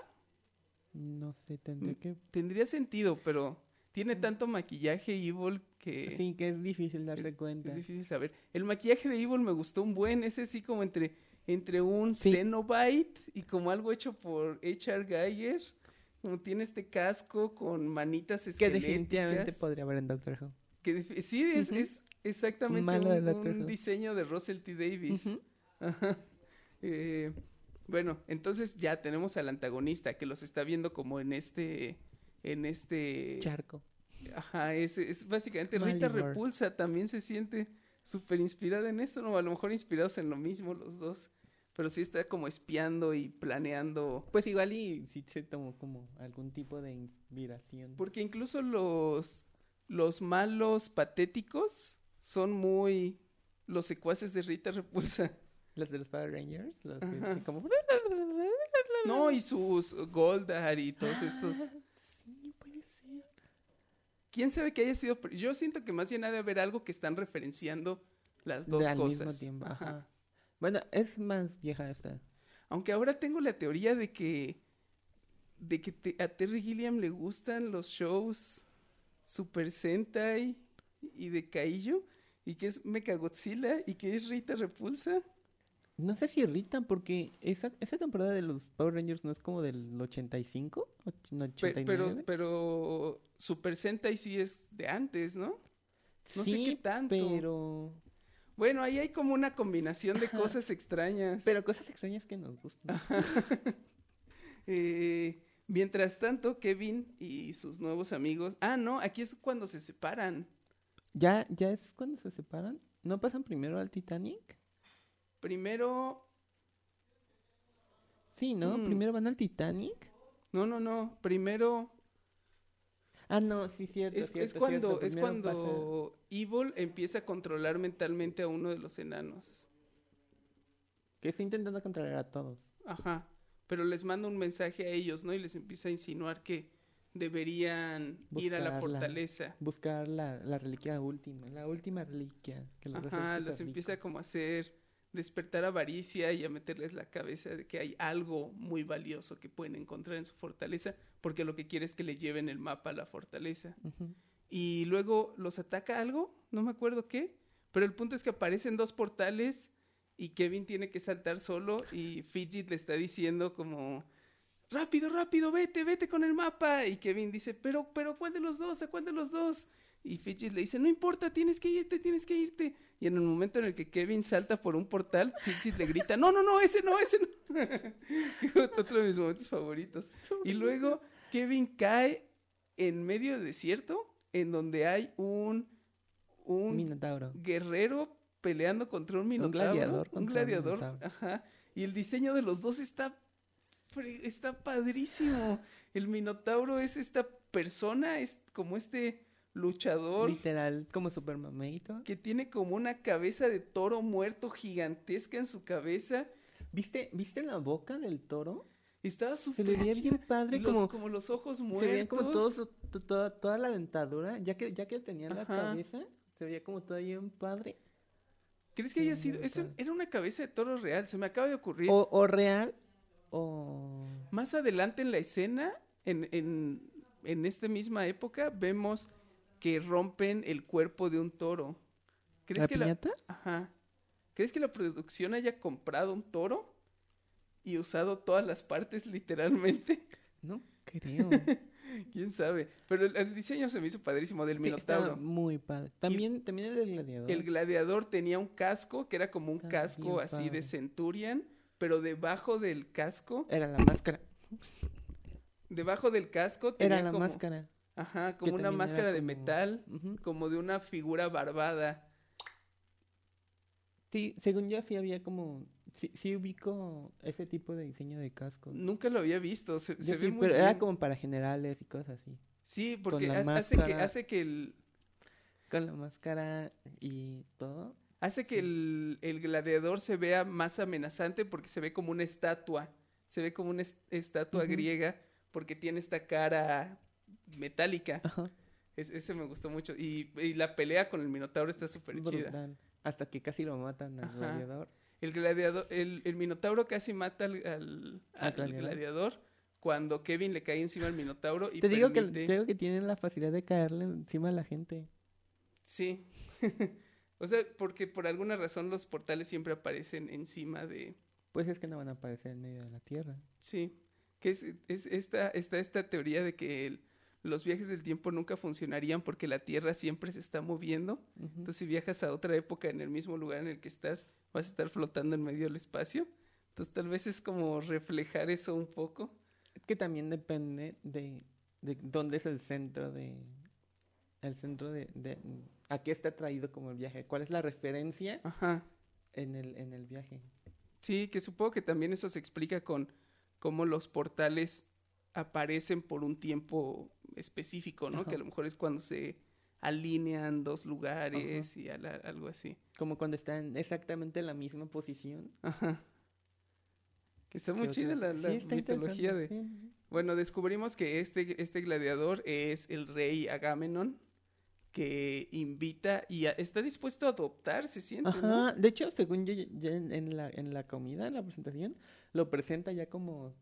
No sé, tendré que... Tendría sentido, pero tiene tanto maquillaje Evil que Sí, que es difícil darse es, cuenta. es difícil saber. El maquillaje de Evil me gustó un buen, ese sí como entre, entre un Sí. Cenobite y como algo hecho por H.R. Geiger. Como tiene este casco con manitas Que esqueléticas. definitivamente podría haber en Doctor Who. Que sí, es, es exactamente un, diseño de Russell T. Davis. Ajá. Eh, bueno, entonces ya tenemos al antagonista que los está viendo como en este... En este... Charco. Ajá, es, es básicamente Rita. Repulsa también se siente súper inspirada en esto, ¿no? A lo mejor inspirados en lo mismo los dos, pero sí está como espiando y planeando. Pues igual y sí se tomó como algún tipo de inspiración. Porque incluso los, los malos patéticos son muy los secuaces de Rita Repulsa. Los de los Power Rangers, los que como... No, y sus Goldar y todos estos. Sí, puede ser. ¿Quién sabe que haya sido? Yo siento que más bien ha de haber algo que están referenciando las dos De al cosas. mismo tiempo. Ajá. Ajá. Bueno, es más vieja esta. Aunque ahora tengo la teoría de que de que te- a Terry Gilliam le gustan los shows Super Sentai y de Kaiju y que es Mechagodzilla y que es Rita Repulsa. No sé si irritan porque esa, esa temporada de los Power Rangers no es como del 85, och- no, Pe- 89. pero, pero Super Sentai sí es de antes, ¿no? no sé sí, qué tanto. Pero, Bueno, ahí hay como una combinación de cosas extrañas. pero cosas extrañas que nos gustan. Eh, mientras tanto, Kevin y sus nuevos amigos. Ah, no, aquí es cuando se separan. ¿Ya, ¿Ya es cuando se separan? ¿No pasan primero al Titanic? Primero. Sí, ¿no? Mm. Primero van al Titanic. No, no, no. Primero. Ah, no, sí, cierto. Es, cierto, es cuando, cierto. es cuando Evil empieza a controlar mentalmente a uno de los enanos. Que está intentando controlar a todos. Ajá. Pero les manda un mensaje a ellos, ¿no? Y les empieza a insinuar que deberían ir a la fortaleza. Buscar la, la reliquia última, la última reliquia. Que los Ajá, los empieza ricos. como a hacer despertar avaricia y a meterles la cabeza de que hay algo muy valioso que pueden encontrar en su fortaleza, porque lo que quiere es que le lleven el mapa a la fortaleza. Y luego los ataca algo, no me acuerdo qué, pero el punto es que aparecen dos portales y Kevin tiene que saltar solo y Fidget le está diciendo como rápido, rápido, vete, vete con el mapa y Kevin dice, pero, pero, ¿cuál de los dos? ¿A cuál de los dos? Y Fidget le dice, no importa, tienes que irte, tienes que irte. Y en el momento en el que Kevin salta por un portal, Fidget le grita, no, no, no, ese no, ese no. Otro de mis momentos favoritos. Y luego Kevin cae en medio del desierto, en donde hay un, un Minotauro. guerrero peleando contra un minotauro. gladiador Un contra un gladiador. minotauro. Ajá. Y el diseño de los dos está, está padrísimo. El minotauro es esta persona, es como este luchador Literal, como Super Mameito. que tiene como una cabeza de toro muerto gigantesca en su cabeza. ¿Viste, ¿Viste la boca del toro? Estaba Se súper le veía bien padre, los- como, como los ojos muertos. se veía como todo toda, toda la dentadura, ya que, ya que tenía la Ajá. cabeza, se veía como todo bien padre. ¿Crees que Sí, haya sido? Eso era una cabeza de toro real, se me acaba de ocurrir. O, o real, o... Más adelante en la escena, en, en, en esta misma época, vemos que rompen el cuerpo de un toro. ¿Crees ¿La que piñata? la Ajá. ¿Crees que la producción haya comprado un toro y usado todas las partes literalmente? No creo. ¿Quién sabe? Pero el, el diseño se me hizo padrísimo del Sí, minotauro. muy padre. También, también el gladiador. El gladiador tenía un casco que era como un casco así de. Centurion, pero debajo del casco, Era la máscara. debajo del casco tenía Era la como- máscara. Ajá, como una máscara de como- metal, como de una figura barbada. Sí, según yo sí había como... Sí, sí ubico ese tipo de diseño de cascos. Nunca lo había visto, se, sí, ve muy pero bien. era como para generales y cosas así. Sí, porque hace que, hace que el Con la máscara y todo. hace que el, el gladiador se vea más amenazante porque se ve como una estatua, se ve como una est- estatua griega porque tiene esta cara metálica. Ajá. Es- ese me gustó mucho y, y la pelea con el minotauro está súper chida. Hasta que casi lo matan al Ajá. gladiador. El gladiador, el, el minotauro casi mata al, al- Al al gladiador. gladiador cuando Kevin le cae encima al minotauro y Te digo, que, te digo que tienen la facilidad de caerle encima a la gente. Sí. o sea, porque por alguna razón los portales siempre aparecen encima de... Pues es que no van a aparecer en medio de la tierra. Sí. Que es, es esta, está esta teoría de que el- los viajes del tiempo nunca funcionarían porque la Tierra siempre se está moviendo. Entonces, si viajas a otra época en el mismo lugar en el que estás, vas a estar flotando en medio del espacio. Entonces, tal vez es como reflejar eso un poco. Es que también depende de, de dónde es el centro de... El centro de, de... ¿A qué está traído como el viaje? ¿Cuál es la referencia Ajá. en el, en el viaje? Sí, que supongo que también eso se explica con cómo los portales aparecen por un tiempo específico, ¿no? Ajá. Que a lo mejor es cuando se alinean dos lugares y algo así. Como cuando está en exactamente la misma posición. Ajá. Que está muy chida la, la Sí, está mitología de... sí. Bueno, descubrimos que este, este gladiador es el rey Agamenón, que invita y a- está dispuesto a adoptar, se siente, ¿no? Ajá, de hecho, según yo, ya en, en la, en la comida, en la presentación, lo presenta ya como,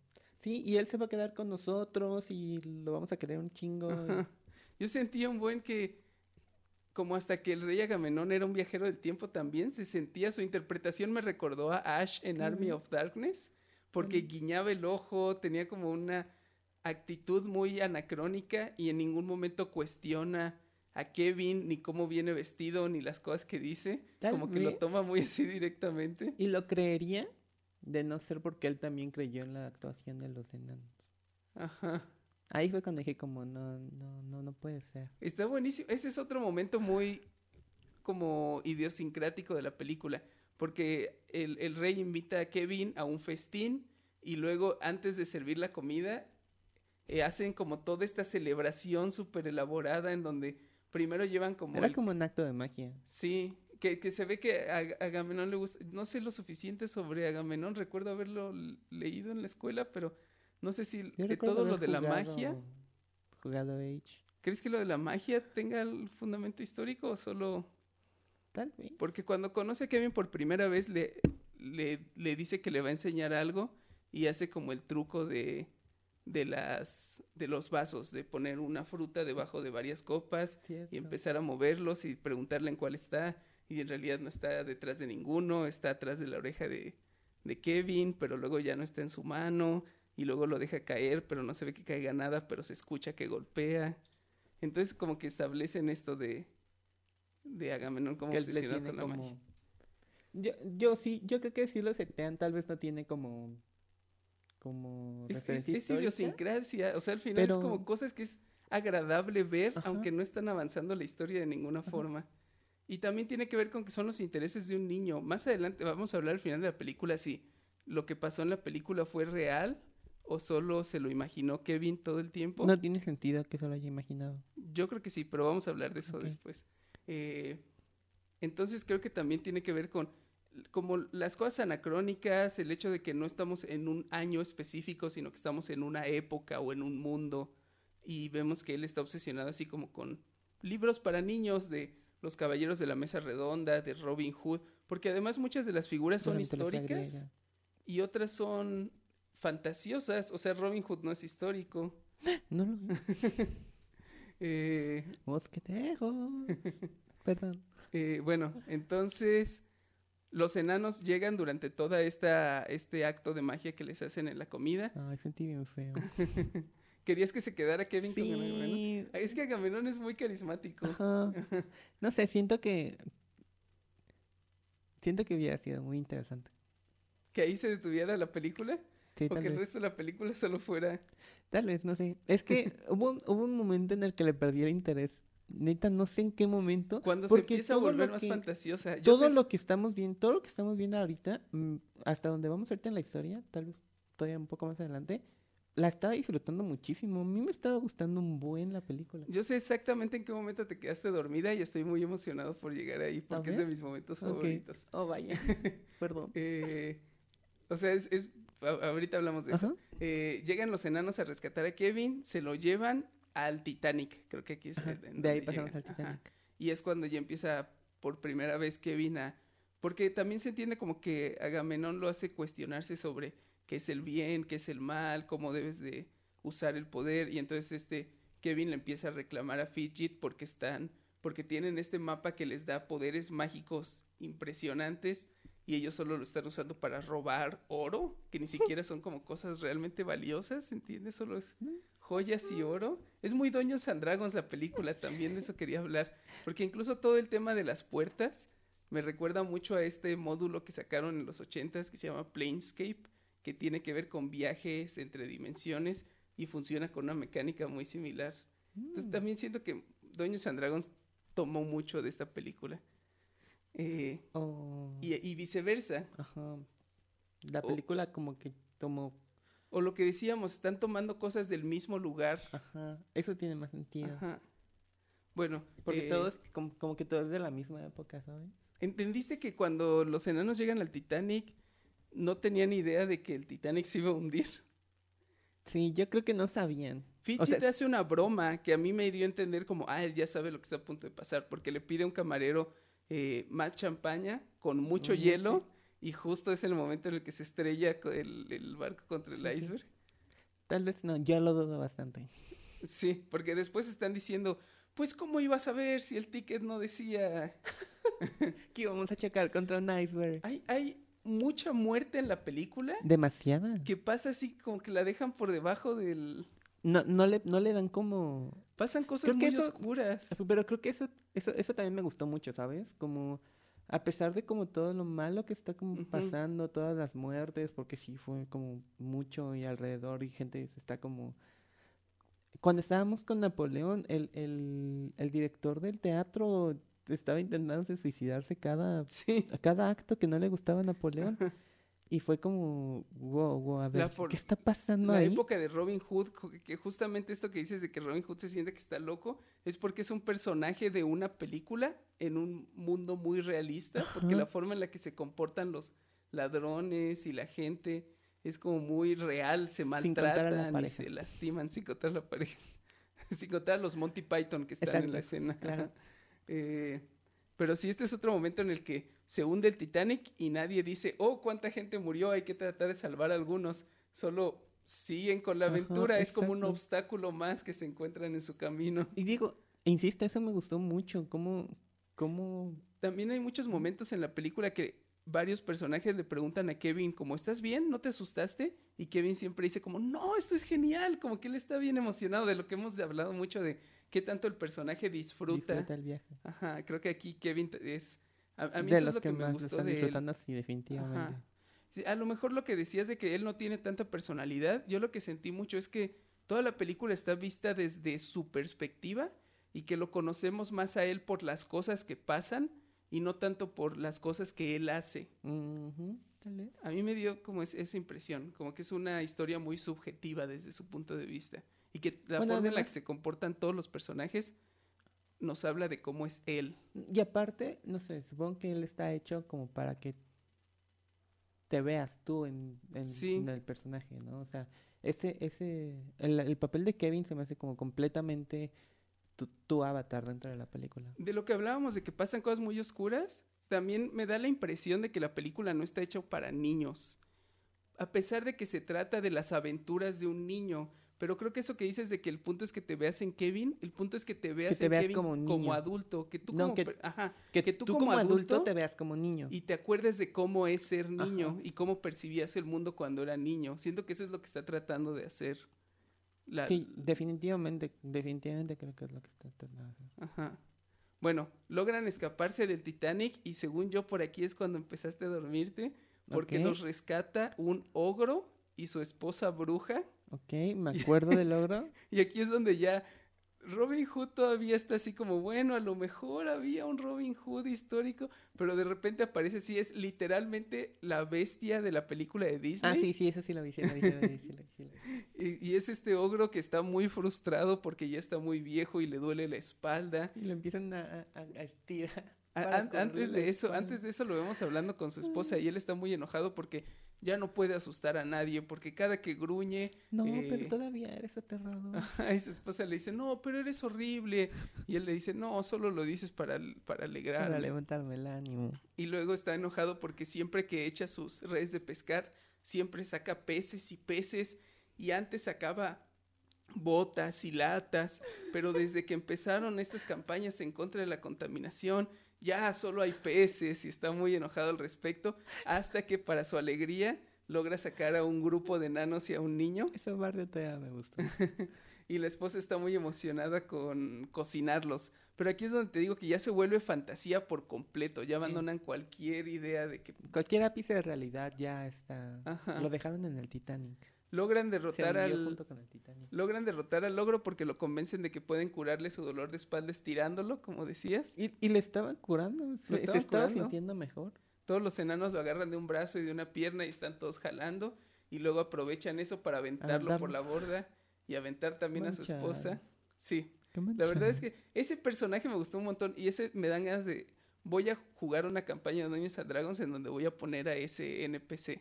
sí, y él se va a quedar con nosotros y lo vamos a querer un chingo. Ajá. Yo sentía un buen que como hasta que el rey Agamenón era un viajero del tiempo también, se sentía, su interpretación me recordó a Ash en Army of Darkness, porque guiñaba el ojo, tenía como una actitud muy anacrónica y en ningún momento cuestiona a Kevin, ni cómo viene vestido, ni las cosas que dice, Tal como que lo toma muy así directamente. Y lo creería de no ser porque él también creyó en la actuación de los enanos. Ajá. Ahí fue cuando dije como, no, no, no, no puede ser. Está buenísimo. Ese es otro momento muy como idiosincrático de la película. Porque el, el rey invita a Kevin a un festín y luego antes de servir la comida eh, hacen como toda esta celebración súper elaborada en donde primero llevan como... Era el- como un acto de magia. Sí, que, que se ve que a, Agamenón le gusta... No sé lo suficiente sobre Agamenón, recuerdo haberlo leído en la escuela, pero no sé si eh, todo lo de la magia... Jugado Age. ¿Crees que lo de la magia tenga el fundamento histórico o solo...? Tal vez. Porque cuando conoce a Kevin por primera vez le, le, le dice que le va a enseñar algo y hace como el truco de, de, las, de los vasos, de poner una fruta debajo de varias copas Cierto. y empezar a moverlos y preguntarle en cuál está y en realidad no está detrás de ninguno, está atrás de la oreja de, de Kevin, pero luego ya no está en su mano y luego lo deja caer, pero no se ve que caiga nada, pero se escucha que golpea. Entonces como que establecen esto de, de Agamenón como que obsesionado con la como... magia. Yo, yo sí, yo creo que sí lo tal vez no tiene como... Como Es, es, es idiosincrasia, o sea, al final es como cosas que es agradable ver, Ajá. aunque no están avanzando la historia de ninguna forma. Y también tiene que ver con que son los intereses de un niño. Más adelante vamos a hablar al final de la película si lo que pasó en la película fue real o solo se lo imaginó Kevin todo el tiempo. No tiene sentido que se lo haya imaginado. Yo creo que sí, pero vamos a hablar de eso después. Eh, entonces creo que también tiene que ver con como las cosas anacrónicas, el hecho de que no estamos en un año específico, sino que estamos en una época o en un mundo y vemos que él está obsesionado así como con libros para niños de los caballeros de la mesa redonda, de Robin Hood, porque además muchas de las figuras son históricas griega. y otras son fantasiosas, o sea, Robin Hood no es histórico. No lo Eh, Mosquetero. Perdón. Eh, bueno, entonces los enanos llegan durante toda esta este acto de magia que les hacen en la comida. Ay, sentí bien feo. ¿Querías que se quedara Kevin con Es que Agamenón es muy carismático. Ajá. No sé, siento que... Siento que hubiera sido muy interesante. Que ahí se detuviera la película Sí, o que el vez. resto de la película solo fuera Tal vez, no sé. Es que hubo, un- hubo un momento en el que le perdí el interés. Neta, no sé en qué momento. cuando se empieza a volver más que- fantasiosa. Yo Todo sé- lo que estamos viendo, todo lo que estamos viendo ahorita, mm, hasta donde vamos ahorita en la historia, tal vez todavía un poco más adelante, la estaba disfrutando muchísimo. A mí me estaba gustando un buen la película. Yo sé exactamente en qué momento te quedaste dormida y estoy muy emocionado por llegar ahí porque es de mis momentos favoritos. Oh, vaya. Perdón. Eh, o sea, es, es- ahorita hablamos de eso. Eh, llegan los enanos a rescatar a Kevin, se lo llevan al Titanic, creo que aquí es De ahí pasamos llegan. al Titanic. Ajá. Y es cuando ya empieza por primera vez Kevin a... Porque también se entiende como que Agamenón lo hace cuestionarse sobre qué es el bien, qué es el mal, cómo debes de usar el poder. Y entonces este Kevin le empieza a reclamar a Fidget porque están... Porque tienen este mapa que les da poderes mágicos impresionantes y ellos solo lo están usando para robar oro, que ni siquiera son como cosas realmente valiosas, ¿entiendes? Solo es joyas y oro. Es muy Dungeons and Dragons la película, también de eso quería hablar, porque incluso todo el tema de las puertas me recuerda mucho a este módulo que sacaron en los ochentas que se llama Planescape, que tiene que ver con viajes entre dimensiones y funciona con una mecánica muy similar. Entonces también siento que Dungeons and Dragons tomó mucho de esta película. Eh, Oh, y, y viceversa. Ajá. La O- película como que tomó... O lo que decíamos, están tomando cosas del mismo lugar. Ajá. Eso tiene más sentido. Ajá. Bueno, Porque eh, todo es como, como que todo es de la misma época, ¿sabes? ¿entendiste que cuando los enanos llegan al Titanic no tenían idea de que el Titanic se iba a hundir? Sí, yo creo que no sabían. O sea, hace una broma que a mí me dio a entender como, ah, él ya sabe lo que está a punto de pasar, porque le pide a un camarero eh, más champaña con mucho hielo y justo es el momento en el que se estrella el, el barco contra el Sí, sí. iceberg. Tal vez no, yo lo dudo bastante. Sí, porque después están diciendo, Pues, ¿cómo ibas a ver si el ticket no decía? Que íbamos a chocar contra un iceberg. Hay, hay mucha muerte en la película Demasiada. que pasa así como que la dejan por debajo del... No, no, le, no le dan como... Pasan cosas Creo que muy eso- oscuras. Pero creo que eso, eso, eso también me gustó mucho, ¿sabes? Como... A pesar de como todo lo malo que está como pasando, todas las muertes, porque sí fue como mucho y alrededor y gente se está como... Cuando estábamos con Napoleón, el, el, el director del teatro estaba intentando suicidarse cada, Sí. cada acto que no le gustaba a Napoleón. Y fue como, wow, wow, a ver, La ¿qué está pasando La ahí? época de Robin Hood, que justamente esto que dices de que Robin Hood se siente que está loco, es porque es un personaje de una película en un mundo muy realista, porque la forma en la que se comportan los ladrones y la gente es como muy real, se la maltratan y se lastiman sin contar la pareja. sin contar a los Monty Python que están en la escena. claro. Eh, pero sí, este es otro momento en el que se hunde el Titanic y nadie dice, oh, cuánta gente murió, hay que tratar de salvar a algunos. Solo siguen con la Ajá, aventura, es como un obstáculo más que se encuentran en su camino. Y digo, insisto, eso me gustó mucho, cómo, cómo También hay muchos momentos en la película que varios personajes le preguntan a Kevin como, ¿estás bien? ¿No te asustaste? Y Kevin siempre dice como, no, esto es genial, como que él está bien emocionado de lo que hemos hablado mucho de qué tanto el personaje disfruta. disfruta el viaje. Ajá, creo que aquí Kevin es... A, a mí de eso los es lo que, que, me gustó están de él. disfrutando, sí, definitivamente. Ajá. Sí, a lo mejor lo que decías de que él no tiene tanta personalidad, yo lo que sentí mucho es que toda la película está vista desde su perspectiva y que lo conocemos más a él por las cosas que pasan y no tanto por las cosas que él hace. Tal vez. A mí me dio como es- esa impresión, como que es una historia muy subjetiva desde su punto de vista y que la Bueno, forma en la que se comportan todos los personajes nos habla de cómo es él. Y aparte, no sé, supongo que él está hecho como para que te veas tú en, en- Sí. en el personaje, ¿no? O sea, ese, ese, el, el papel de Kevin se me hace como completamente tu, tu avatar dentro de la película. De lo que hablábamos de que pasan cosas muy oscuras, también me da la impresión de que la película no está hecha para niños. A pesar de que se trata de las aventuras de un niño, pero creo que eso que dices de que el punto es que te veas en Kevin, el punto es que te veas te en veas Kevin como adulto, que tú No, como que- ajá, Que, que tú, como, adulto, te veas como niño. y te acuerdes de cómo es ser niño y cómo percibías el mundo cuando era niño. Siento que eso es lo que está tratando de hacer. La, Sí, definitivamente, definitivamente creo que es lo que está tratando de hacer. Ajá. Bueno, logran escaparse del Titanic y según yo por aquí es cuando empezaste a dormirte porque Ok. los rescata un ogro y su esposa bruja Ok, me acuerdo del logro. y aquí es donde ya Robin Hood todavía está así como bueno, a lo mejor había un Robin Hood histórico, pero de repente aparece así es literalmente la bestia de la película de Disney. Ah, sí, sí, eso sí lo vi, sí lo vi, sí lo vi, sí lo vi, sí lo vi. Y, y es este ogro que está muy frustrado porque ya está muy viejo y le duele la espalda. Y lo empiezan a, a- a estirar. An- antes de eso, antes de eso lo vemos hablando con su esposa y él está muy enojado porque ya no puede asustar a nadie, porque cada que gruñe, No, eh, pero todavía eres aterrador. y su esposa le dice, no, pero eres horrible. Y él le dice, no, solo lo dices para, para alegrar. Para levantarme el ánimo. Y luego está enojado porque siempre que echa sus redes de pescar, siempre saca peces y peces. Y antes sacaba botas y latas, pero desde que empezaron estas campañas en contra de la contaminación, ya solo hay peces y está muy enojado al respecto, hasta que para su alegría logra sacar a un grupo de enanos y a un niño Esa parte todavía me gustó. y la esposa está muy emocionada con cocinarlos. Pero aquí es donde te digo que ya se vuelve fantasía por completo, ya abandonan cualquier idea de que Cualquier ápice de realidad ya está. Ajá. Lo dejaron en el Titanic. Logran derrotar al logran derrotar al logro porque lo convencen de que pueden curarle su dolor de espalda estirándolo, como decías. Y, y le estaban curando. Se, estaba sintiendo mejor. Todos los enanos lo agarran de un brazo y de una pierna y están todos jalando y luego aprovechan eso para aventarlo por la borda y aventar también a su esposa. Sí. La verdad es que ese personaje me gustó un montón y ese me dan ganas de voy a jugar una campaña de Dungeons and Dragons en donde voy a poner a ese NPC.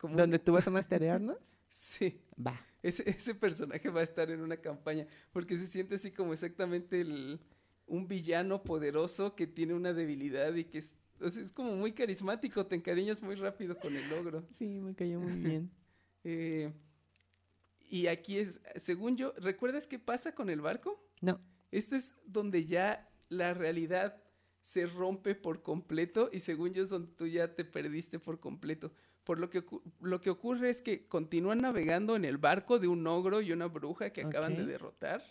Como ¿Dónde tú vas a masterearnos? Sí. Va. Ese, ese personaje va a estar en una campaña porque se siente así como exactamente el, un villano poderoso que tiene una debilidad y que es, o sea, es como muy carismático, te encariñas muy rápido con el ogro. Sí, me cayó muy bien. Eh, y aquí es, según yo, ¿recuerdas qué pasa con el barco? No. Esto es donde ya la realidad se rompe por completo y según yo es donde tú ya te perdiste por completo. Por lo que, lo que ocurre es que continúan navegando en el barco de un ogro y una bruja que acaban de derrotar.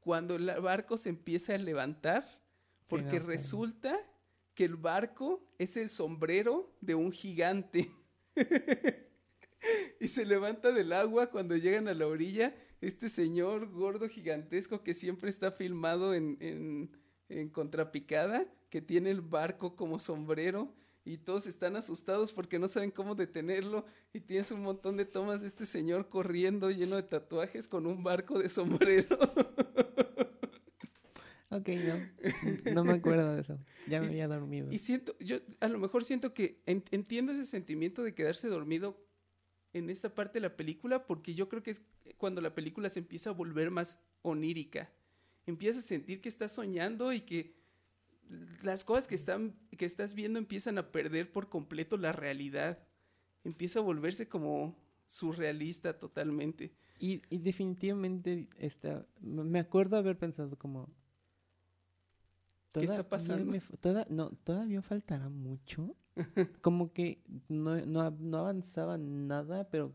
Cuando el barco se empieza a levantar, porque resulta que el barco es el sombrero de un gigante. y se levanta del agua cuando llegan a la orilla este señor gordo gigantesco que siempre está filmado en, en, en contrapicada, que tiene el barco como sombrero y todos están asustados porque no saben cómo detenerlo y tienes un montón de tomas de este señor corriendo lleno de tatuajes con un barco de sombrero. Ok, no. No me acuerdo de eso. Ya me había dormido. Y siento, yo a lo mejor siento que entiendo ese sentimiento de quedarse dormido en esta parte de la película porque yo creo que es cuando la película se empieza a volver más onírica. Empiezas a sentir que estás soñando y que las cosas que, están, que estás viendo empiezan a perder por completo la realidad. Empieza a volverse como surrealista totalmente. Y, y definitivamente está, me acuerdo haber pensado como ¿Qué está pasando? no, todavía faltará mucho. Como que no, no, no, avanzaba nada, pero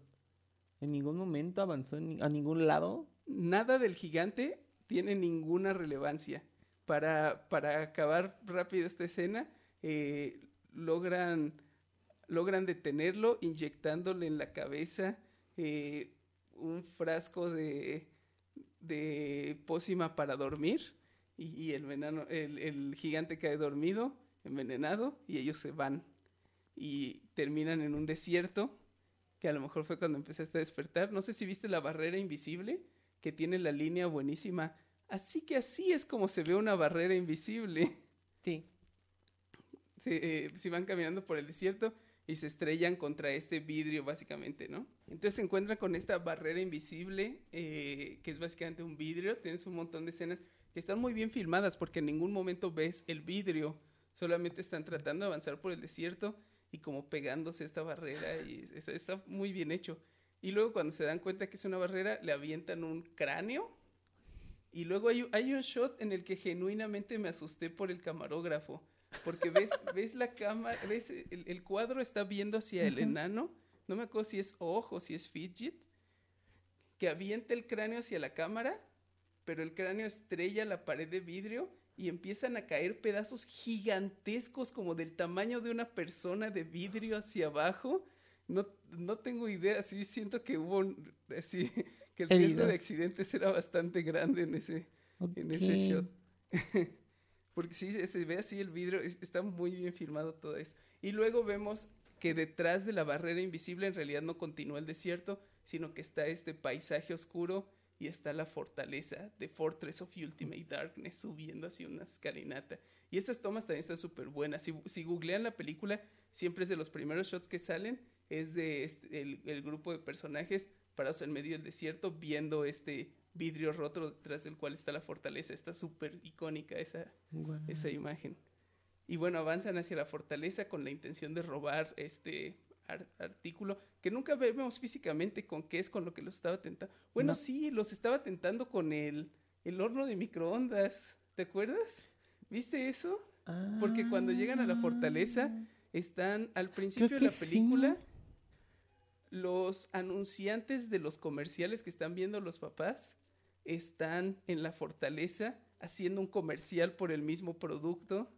en ningún momento avanzó a ningún lado. Nada del gigante tiene ninguna relevancia. Para, para acabar rápido esta escena, eh, logran, logran detenerlo inyectándole en la cabeza eh, un frasco de, de pócima para dormir y, el, venano, el, gigante cae dormido, envenenado, y ellos se van. Y terminan en un desierto, que a lo mejor fue cuando empezaste a despertar. No sé si viste la barrera invisible, que tiene la línea buenísima. Así que así es como se ve una barrera invisible. Sí. Si eh, van caminando por el desierto y se estrellan contra este vidrio, básicamente, ¿no? Entonces se encuentran con esta barrera invisible, eh, que es básicamente un vidrio. Tienes un montón de escenas que están muy bien filmadas porque en ningún momento ves el vidrio, solamente están tratando de avanzar por el desierto y como pegándose esta barrera y está muy bien hecho. Y luego cuando se dan cuenta que es una barrera, le avientan un cráneo. Y luego hay, hay un shot en el que genuinamente me asusté por el camarógrafo. Porque ves, ves la cámara, ves el, el, cuadro está viendo hacia el enano. No me acuerdo si es ojo si es fidget. Que avienta el cráneo hacia la cámara pero el cráneo estrella la pared de vidrio y empiezan a caer pedazos gigantescos como del tamaño de una persona de vidrio hacia abajo. No, no tengo idea, sí siento que hubo así, que el riesgo de accidentes era bastante grande en ese, en ese shot. Porque sí, se ve así el vidrio, está muy bien filmado todo esto. Y luego vemos que detrás de la barrera invisible en realidad no continúa el desierto, sino que está este paisaje oscuro y está la fortaleza de Fortress of Ultimate Darkness subiendo hacia una escalinata. Y estas tomas también están súper buenas. Si, si, googlean la película, siempre es de los primeros shots que salen, es de este, el, grupo de personajes parados en medio del desierto viendo este vidrio roto detrás del cual está la fortaleza. Está súper icónica esa, esa imagen. Y bueno, avanzan hacia la fortaleza con la intención de robar este artículo que nunca vemos físicamente con qué es con lo que los estaba tentando. Bueno, sí, los estaba tentando con el, el horno de microondas. ¿Te acuerdas? ¿Viste eso? Porque cuando llegan a la fortaleza ah. están al principio de la película los anunciantes de los comerciales que están viendo los papás están en la fortaleza haciendo un comercial por el mismo producto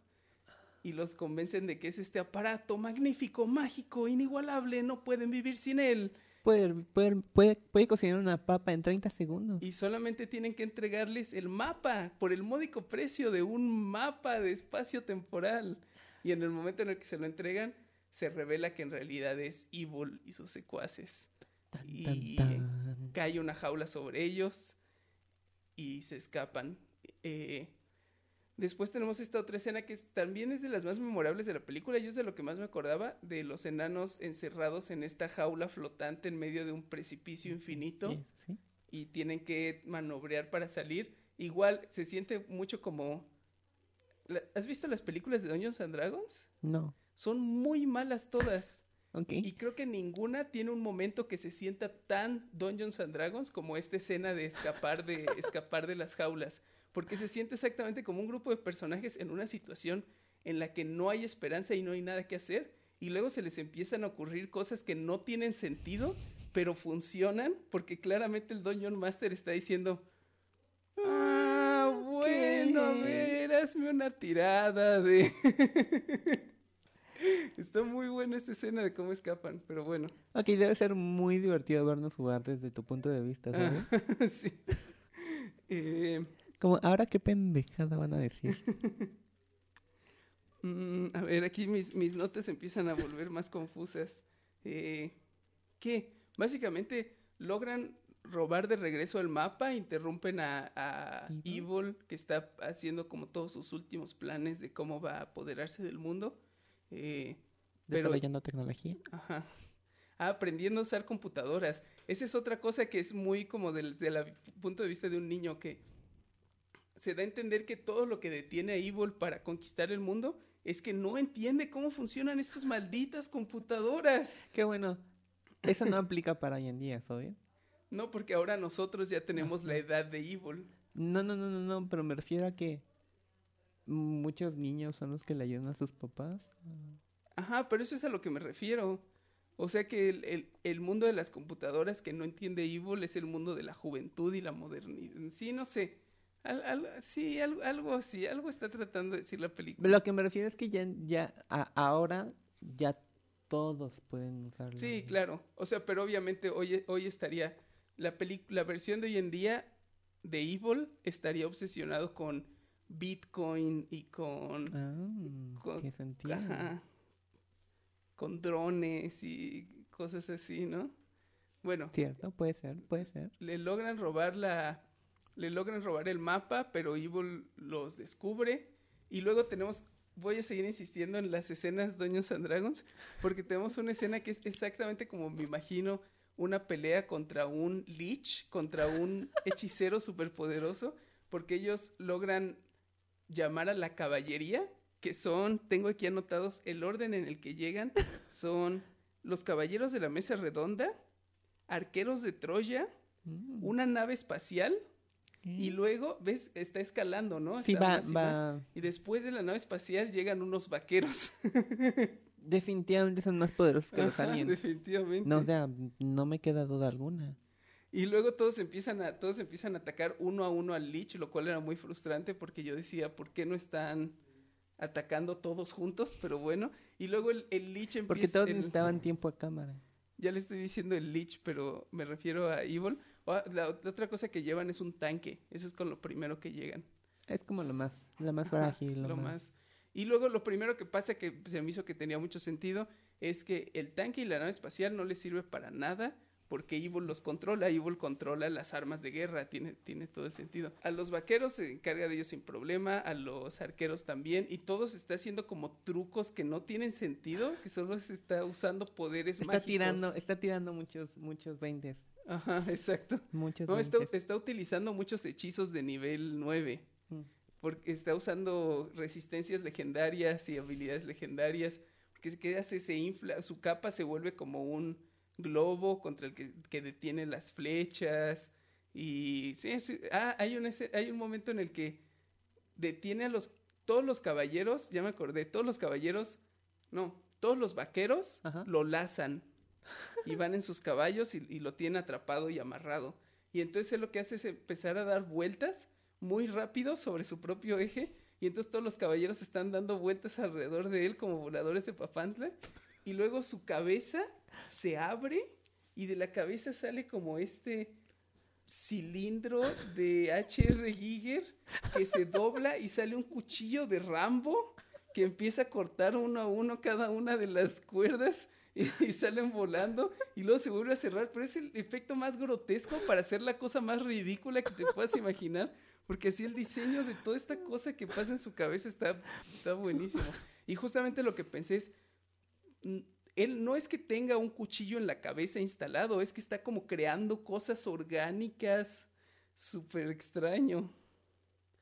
y los convencen de que es este aparato magnífico, mágico, inigualable, no pueden vivir sin él. Puede, puede, puede, puede, cocinar una papa en 30 segundos. Y solamente tienen que entregarles el mapa por el módico precio de un mapa de espacio temporal. Y en el momento en el que se lo entregan, se revela que en realidad es Evil y sus secuaces. y cae una jaula sobre ellos y se escapan. Eh, Después tenemos esta otra escena que también es de las más memorables de la película. Yo es de lo que más me acordaba, de los enanos encerrados en esta jaula flotante en medio de un precipicio infinito. Y tienen que manobrear para salir. Igual se siente mucho como... ¿Has visto las películas de Dungeons and Dragons? No. Son muy malas todas. Ok. Y creo que ninguna tiene un momento que se sienta tan Dungeons and Dragons como esta escena de escapar de, escapar de las jaulas. Porque se siente exactamente como un grupo de personajes en una situación en la que no hay esperanza y no hay nada que hacer. Y luego se les empiezan a ocurrir cosas que no tienen sentido, pero funcionan, porque claramente el Dungeon Master está diciendo, ah, bueno, a ver, hazme una tirada de... Está muy buena esta escena de cómo escapan, pero bueno. Ok, debe ser muy divertido vernos jugar desde tu punto de vista, ¿sabes? sí. Eh, Como, ahora qué pendejada van a decir. mm, a ver, aquí mis, mis notas empiezan a volver más confusas. Eh, ¿Qué? Básicamente logran robar de regreso el mapa, interrumpen a, a Evil. Evil, que está haciendo como todos sus últimos planes de cómo va a apoderarse del mundo. Eh, pero Desarrollando tecnología. Ajá. Ah, aprendiendo a usar computadoras. Esa es otra cosa que es muy como del la- punto de vista de un niño que se da a entender que todo lo que detiene a Evil para conquistar el mundo es que no entiende cómo funcionan estas malditas computadoras. Qué bueno. Eso no aplica para hoy en día, ¿sabes? No, porque ahora nosotros ya tenemos la edad de Evil. No, no, no, no, no, pero me refiero a que muchos niños son los que le ayudan a sus papás. Ajá, pero eso es a lo que me refiero. O sea que el, el- el mundo de las computadoras que no entiende Evil es el mundo de la juventud y la modernidad. Sí, no sé. Al- al- sí, algo, algo así, algo está tratando de decir la película. Lo que me refiero es que ya, ya, a- ahora ya todos pueden usarlo. Sí, claro. O sea, pero obviamente hoy, hoy estaría la la versión de hoy en día de Evil estaría obsesionado con Bitcoin y con Ah, Con- qué sentido. Ajá. Con drones y cosas así, ¿no? Bueno, Cierto, puede ser, puede ser. le logran robar la. Le logran robar el mapa, pero Evil los descubre. Y luego tenemos. Voy a seguir insistiendo en las escenas Dungeons and Dragons. Porque tenemos una escena que es exactamente como me imagino una pelea contra un Lich, contra un hechicero superpoderoso. Porque ellos logran llamar a la caballería, que son, tengo aquí anotados el orden en el que llegan, son los caballeros de la mesa redonda, arqueros de Troya, Mm. una nave espacial y luego, ¿ves? Está escalando, ¿no? Sí, va- más y va- más. Y después de la nave espacial llegan unos vaqueros. Definitivamente son más poderosos que los aliens. Definitivamente. No, o sea, no me queda duda alguna. Y luego todos empiezan a, todos empiezan a atacar uno a uno al Lich, lo cual era muy frustrante porque yo decía, ¿por qué no están atacando todos juntos? Pero bueno. Y luego el, el Lich empieza. Porque todos el- necesitaban tiempo a cámara. Ya le estoy diciendo el Lich, pero me refiero a Evil. Ah, La, la otra cosa que llevan es un tanque. Eso es con lo primero que llegan. Es como lo más, la más frágil, lo, lo más... más. Y luego lo primero que pasa que se me hizo que tenía mucho sentido es que el tanque y la nave espacial no les sirve para nada porque Evil los controla, Evil controla las armas de guerra, tiene, tiene todo el sentido. A los vaqueros se encarga de ellos sin problema, a los arqueros también, y todo se está haciendo como trucos que no tienen sentido, que solo se está usando poderes Está mágicos. tirando, está tirando muchos, muchos veintes. Ajá, exacto. Muchos No, está, está utilizando muchos hechizos de nivel 9. Mm. Porque está usando resistencias legendarias y habilidades legendarias. Porque ¿qué hace? Se infla, su capa se vuelve como un globo contra el que, que detiene las flechas. Y sí, sí, ah, hay un, ese- hay un momento en el que detiene a los, todos los caballeros, ya me acordé, todos los caballeros, no, todos los vaqueros Ajá. lo lazan y van en sus caballos y, y lo tiene atrapado y amarrado. Y entonces él lo que hace es empezar a dar vueltas muy rápido sobre su propio eje. Y entonces todos los caballeros están dando vueltas alrededor de él como voladores de papantla. Y luego su cabeza se abre y de la cabeza sale como este cilindro de H.R. Giger que se dobla y sale un cuchillo de Rambo que empieza a cortar uno a uno cada una de las cuerdas y, salen volando y luego se vuelve a cerrar, pero es el efecto más grotesco para hacer la cosa más ridícula que te puedas imaginar, porque así el diseño de toda esta cosa que pasa en su cabeza está, está buenísimo. Y justamente lo que pensé es, él no es que tenga un cuchillo en la cabeza instalado, es que está como creando cosas orgánicas, súper extraño.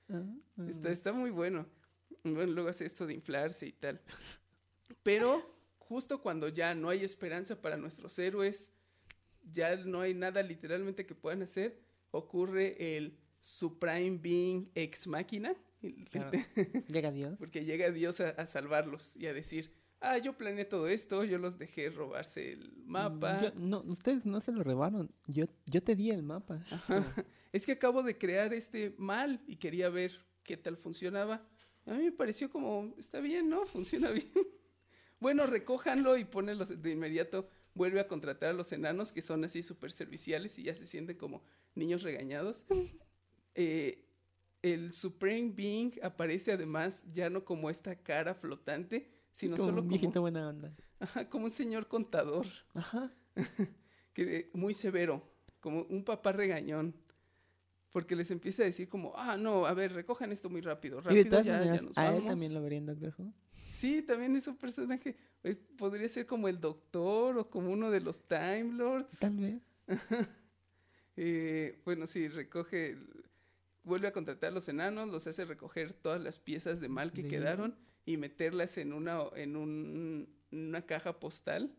Ah, Está, está muy bueno. Bueno, luego hace esto de inflarse y tal. Pero justo cuando ya no hay esperanza para nuestros héroes, ya no hay nada literalmente que puedan hacer, ocurre el Supreme Being Ex Máquina. Claro. Llega Dios. Porque llega Dios a, a salvarlos y a decir, ah, yo planeé todo esto, yo los dejé robarse el mapa. Yo- no, ustedes no se lo robaron. Yo, yo te di el mapa. Es que acabo de crear este mal y quería ver qué tal funcionaba. A mí me pareció como, está bien, ¿no? Funciona bien. Bueno, recójanlo y ponenlos de inmediato. Vuelve a contratar a los enanos que son así súper serviciales y ya se sienten como niños regañados. Eh, el Supreme Being aparece además ya no como esta cara flotante, sino como solo un como, viejito buena onda. ajá, como un señor contador Ajá. que muy severo, como un papá regañón. Porque les empieza a decir como, ah, no, a ver, recojan esto muy rápido, Y de rápido, todas ya, ya nos a él vamos". también lo vería en Doctor Who. Sí, también es un personaje, eh, podría ser como el doctor o como uno de los Time Lords. Tal vez. Eh, bueno, sí, recoge, vuelve a contratar a los enanos, los hace recoger todas las piezas de mal que De- quedaron y meterlas en una, en un- una caja postal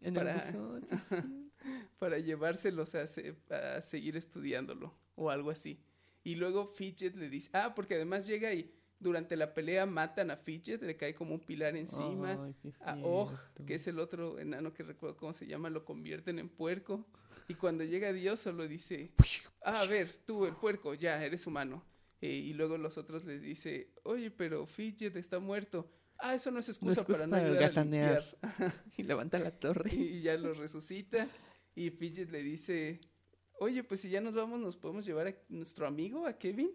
En Para- el para llevárselos a, se- a seguir estudiándolo o algo así. Y luego Fidget le dice, ah, porque además llega y durante la pelea matan a Fidget, le cae como un pilar encima. A Og, que es el otro enano que recuerdo cómo se llama, lo convierten en puerco. Y cuando llega Dios solo dice, ah, a ver, tú el puerco, ya, eres humano. Eh, y luego los otros les dice, oye, pero Fidget está muerto. Ah, eso no es excusa, para no ayudar a limpiar. Y levanta la torre. y ya lo resucita. Y Fidget le dice, oye, pues si ya nos vamos, nos podemos llevar a nuestro amigo, a Kevin.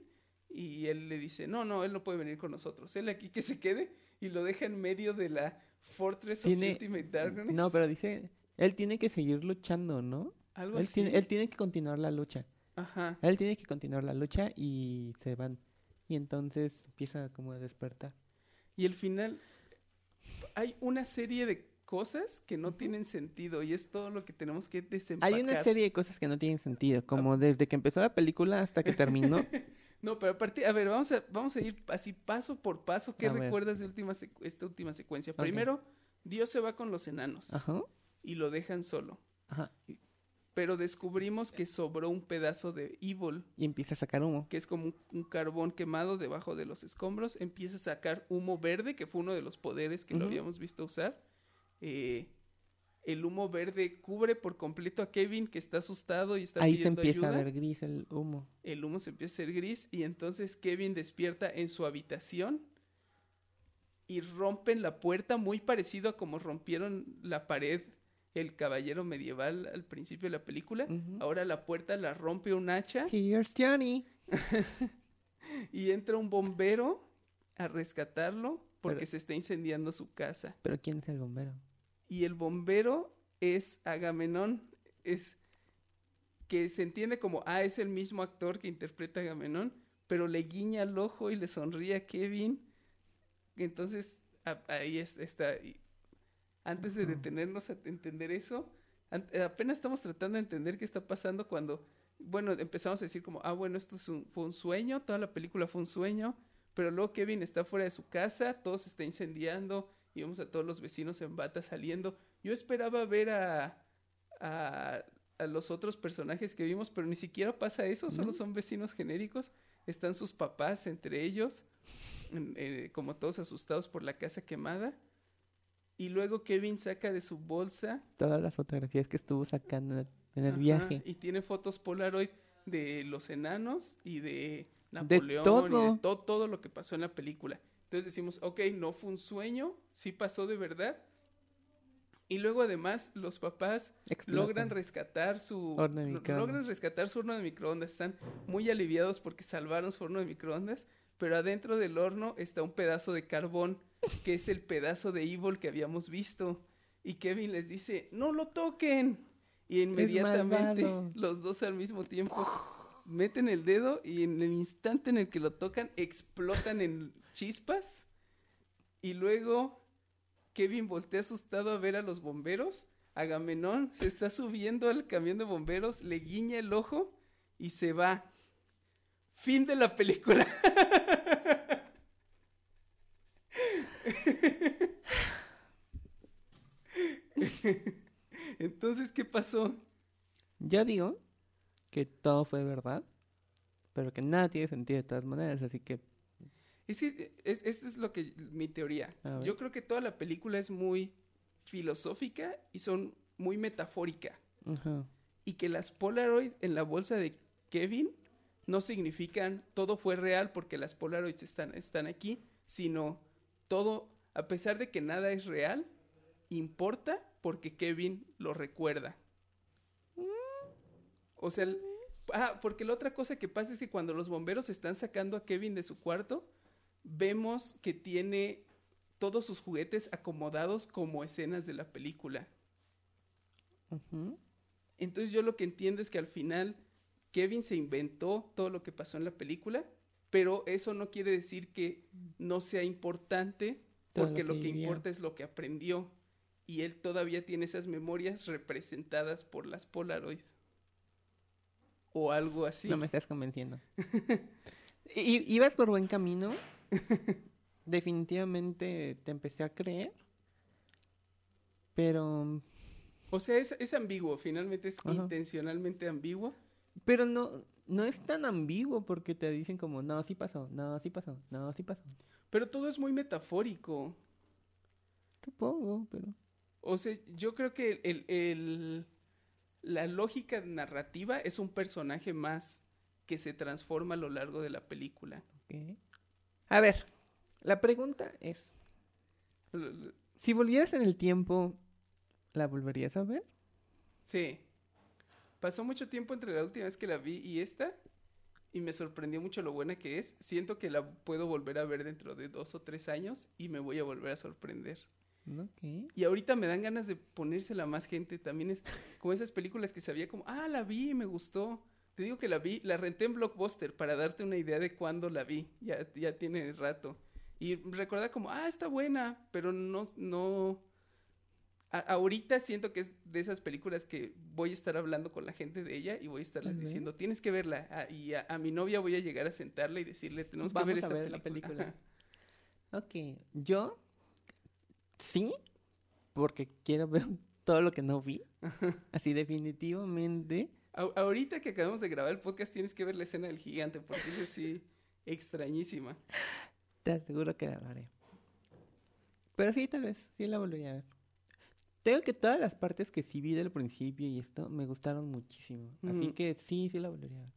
Y él le dice, no, no, él no puede venir con nosotros. Él aquí que se quede y lo deja en medio de la Fortress Tiene- of Ultimate Darkness. No, pero dice, él tiene que seguir luchando, ¿no? Algo Él así. tiene, él tiene que continuar la lucha. Ajá. Él tiene que continuar la lucha y se van. Y entonces empieza como a despertar. Y el final, hay una serie de cosas que no tienen sentido y es todo lo que tenemos que desempacar. Hay una serie de cosas que no tienen sentido, como desde que empezó la película hasta que terminó. No, pero aparte, a ver, vamos a, vamos a ir así paso por paso. ¿Qué A ver. recuerdas de última esta última secuencia? Primero, Dios se va con los enanos Ajá. y lo dejan solo. Ajá. Pero descubrimos que sobró un pedazo de Evil, Y empieza a sacar humo. que es como un, un carbón quemado debajo de los escombros. Empieza a sacar humo verde, que fue uno de los poderes que lo habíamos visto usar. Eh, el humo verde cubre por completo a Kevin, que está asustado y está Ahí se pidiendo empieza ayuda. a ver gris el humo. el humo se empieza a hacer gris y entonces Kevin despierta en su habitación y rompen la puerta muy parecido a como rompieron la pared el caballero medieval al principio de la película. Ahora la puerta la rompe un hacha Here's Johnny. y entra un bombero a rescatarlo porque Pero- se está incendiando su casa. Pero ¿quién es el bombero? Y el bombero es Agamenón, es que se entiende como, ah, es el mismo actor que interpreta a Agamenón, pero le guiña el ojo y le sonríe a Kevin. Entonces, a- ahí es- está. y Antes de detenernos a entender eso, an- apenas estamos tratando de entender qué está pasando cuando, bueno, empezamos a decir como, ah, bueno, esto es un- fue un sueño, toda la película fue un sueño, pero luego Kevin está fuera de su casa, todo se está incendiando y vemos a todos los vecinos en bata saliendo. Yo esperaba ver a, a, a los otros personajes que vimos, pero ni siquiera pasa eso, solo son vecinos genéricos. Están sus papás entre ellos, eh, como todos asustados por la casa quemada. Y luego Kevin saca de su bolsa Todas las fotografías que estuvo sacando en el- Ajá, viaje. Y tiene fotos Polaroid de los enanos y de Napoleón todo. y de to- todo lo que pasó en la película. Entonces decimos, ok, no fue un sueño, sí pasó de verdad. Y luego además los papás Explotan. logran rescatar su Horno de lo- microondas. logran rescatar su horno de microondas. Están muy aliviados porque salvaron su horno de microondas, pero adentro del horno está un pedazo de carbón que es el pedazo de Evil que habíamos visto. Y Kevin les dice, no lo toquen. Y inmediatamente los dos al mismo tiempo meten el dedo y en el instante en el que lo tocan explotan en chispas. Y luego Kevin voltea asustado a ver a los bomberos. Agamenón se está subiendo al camión de bomberos, le guiña el ojo y se va. Fin de la película. Entonces, ¿qué pasó? Yo digo que todo fue verdad, pero que nada tiene sentido de todas maneras, así que Es que es, esta es lo que mi teoría. Yo creo que toda la película es muy filosófica y son muy metafórica. Y que las Polaroid en la bolsa de Kevin no significan todo fue real porque las Polaroids están, están aquí, sino todo, a pesar de que nada es real, importa porque Kevin lo recuerda. O sea, ah, porque la otra cosa que pasa es que cuando los bomberos están sacando a Kevin de su cuarto, vemos que tiene todos sus juguetes acomodados como escenas de la película. Entonces yo lo que entiendo es que al final Kevin se inventó todo lo que pasó en la película, pero eso no quiere decir que no sea importante porque lo lo que importa es lo que aprendió y él todavía tiene esas memorias representadas por las Polaroid o algo así. No me estás convenciendo. I- ibas por buen camino. Definitivamente te empecé a creer. Pero. O sea, es, es ambiguo, finalmente es Ajá. intencionalmente ambiguo. Pero no, no es tan ambiguo porque te dicen como, no, sí pasó, no, sí pasó, no, sí pasó. Pero todo es muy metafórico. Supongo, pero. O sea, yo creo que el, el- la lógica narrativa es un personaje más que se transforma a lo largo de la película. A ver, la pregunta es: si volvieras en el tiempo, ¿la volverías a ver? Sí. Pasó mucho tiempo entre la última vez que la vi y esta. Y me sorprendió mucho lo buena que es. Siento que la puedo volver a ver dentro de dos o tres años y me voy a volver a sorprender. Y ahorita me dan ganas de ponérsela a más gente. También es como esas películas que sabía como, ah, la vi y me gustó. Te digo que la vi, la renté en Blockbuster para darte una idea de cuándo la vi. Ya, ya tiene rato. Y recuerda como, ah, está buena, pero no, no. A- ahorita siento que es de esas películas que voy a estar hablando con la gente de ella y voy a estarles diciendo, tienes que verla. Ah, y a, a mi novia voy a llegar a sentarla y decirle, tenemos Vamos que ver a esta ver la película. película. Ok, yo sí, porque quiero ver todo lo que no vi. Así definitivamente. A- ahorita que acabamos de grabar el podcast tienes que ver la escena del gigante porque es así extrañísima. Te aseguro que la haré. Pero sí, tal vez, sí la volvería a ver. Tengo que todas las partes que sí vi del principio y esto me gustaron muchísimo. Así que sí, sí la volvería a ver.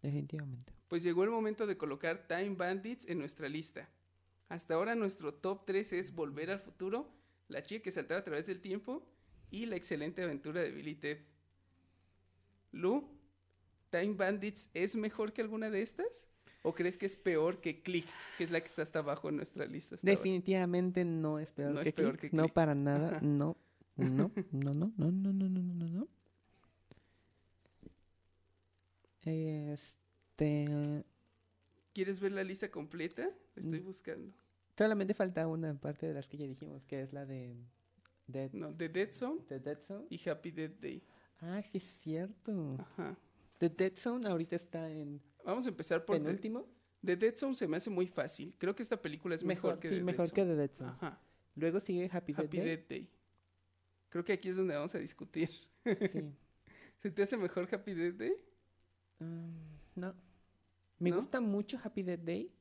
Definitivamente. Pues llegó el momento de colocar Time Bandits en nuestra lista. Hasta ahora nuestro top 3 es Volver al futuro, La chica que saltaba a través del tiempo y La excelente aventura de Billy Ted. Lu, ¿Time Bandits es mejor que alguna de estas? ¿O crees que es peor que Click, que es la que está hasta abajo en nuestra lista? Definitivamente no es peor, No que, es peor Click. que No para nada. No. No, no, no, no, no, no, no, no, no. Este. ¿Quieres ver la lista completa? La estoy Mm. buscando. Solamente falta una parte de las que ya dijimos, que es la de. Dead, No, The Dead Zone The Dead Zone. y Happy Death Day. Ah, sí es cierto. Ajá. The Dead Zone ahorita está en Vamos a empezar por penúltimo. The Dead Zone se me hace muy fácil. Creo que esta película es mejor, que sí, The mejor Dead que. The Dead Zone. Ajá. Luego sigue Happy, Happy Death Day. Day. Creo que aquí es donde vamos a discutir. Sí. ¿Se te hace mejor Happy Death Day? Mm, no. Me ¿No? gusta mucho Happy Death Day.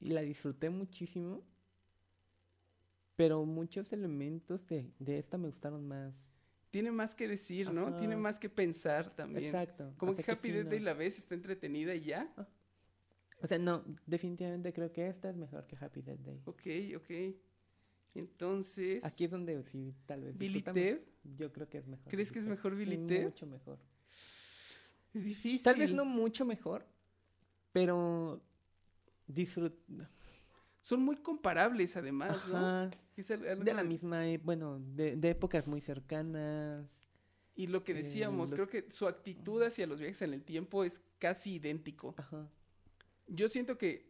Y la disfruté muchísimo. Pero muchos elementos de, de esta me gustaron más. Tiene más que decir, ¿no? Ajá. Tiene más que pensar también. Exacto. Como O sea que Happy sí, Death no. Day la ves, está entretenida y ya. O sea, no, definitivamente creo que esta es mejor que Happy Death Day. Ok, ok. Entonces, Aquí es donde sí, tal vez. ¿Billy. Ted? Yo creo que es mejor. ¿Crees que es mejor Billy Sí, Ted? Mucho mejor. es difícil. Tal vez no mucho mejor, pero disfrut... Son muy comparables además, ¿no? Es algo De la de- misma, e- bueno, de, de épocas muy cercanas. Y lo que Eh, decíamos, los- creo que su actitud hacia los viajes en el tiempo es casi idéntico. Ajá. Yo siento que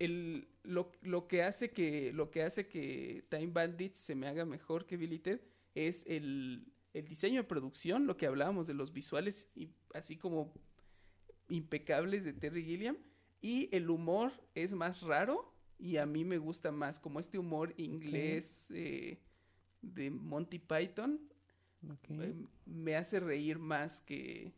el, lo, lo que hace que lo que hace que Time Bandits se me haga mejor que Billy Ted es el, el diseño de producción, lo que hablábamos de los visuales y así como impecables de Terry Gilliam y el humor es más raro y a mí me gusta más como este humor inglés eh, de Monty Python eh, me hace reír más que,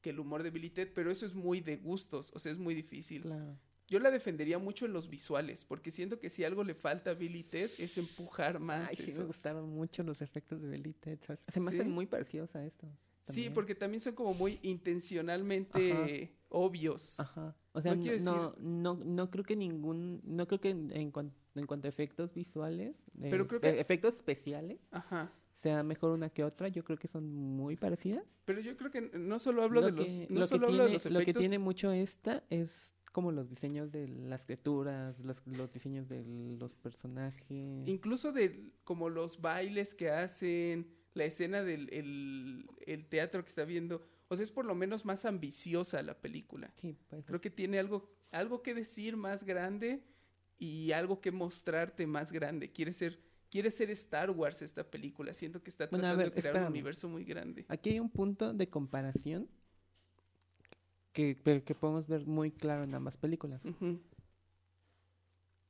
que el humor de Billy Ted, pero eso es muy de gustos, o sea, es muy difícil. Claro. Yo la defendería mucho en los visuales, porque siento que si algo le falta a Billy Ted es empujar más. Ay, sí me gustaron mucho los efectos de Billy Ted. ¿sabes? Se me ¿Sí? hacen muy parecidos a estos. Sí, porque también son como muy intencionalmente obvios. Ajá. O sea, No no, no, creo que ningún, no creo que en, en cuan- en cuanto a efectos visuales, eh, Pero creo e- que- efectos especiales, Ajá. sea mejor una que otra. Yo creo que son muy parecidas. Pero yo creo que no solo hablo Lo de los, que- no lo que solo hablo de tiene- los Lo que efectos. tiene mucho esta es como los diseños de las criaturas, los, los diseños de los personajes. Incluso de como los bailes que hacen, la escena del el, el teatro que está viendo. O sea, es por lo menos más ambiciosa la película. Sí, puede ser. Creo que tiene algo, algo que decir más grande y algo que mostrarte más grande. Quiere ser, quiere ser Star Wars esta película. Siento que está Bueno, tratando ver, de crear espérame. un universo muy grande. Aquí hay un punto de comparación que, podemos ver muy claro en ambas películas.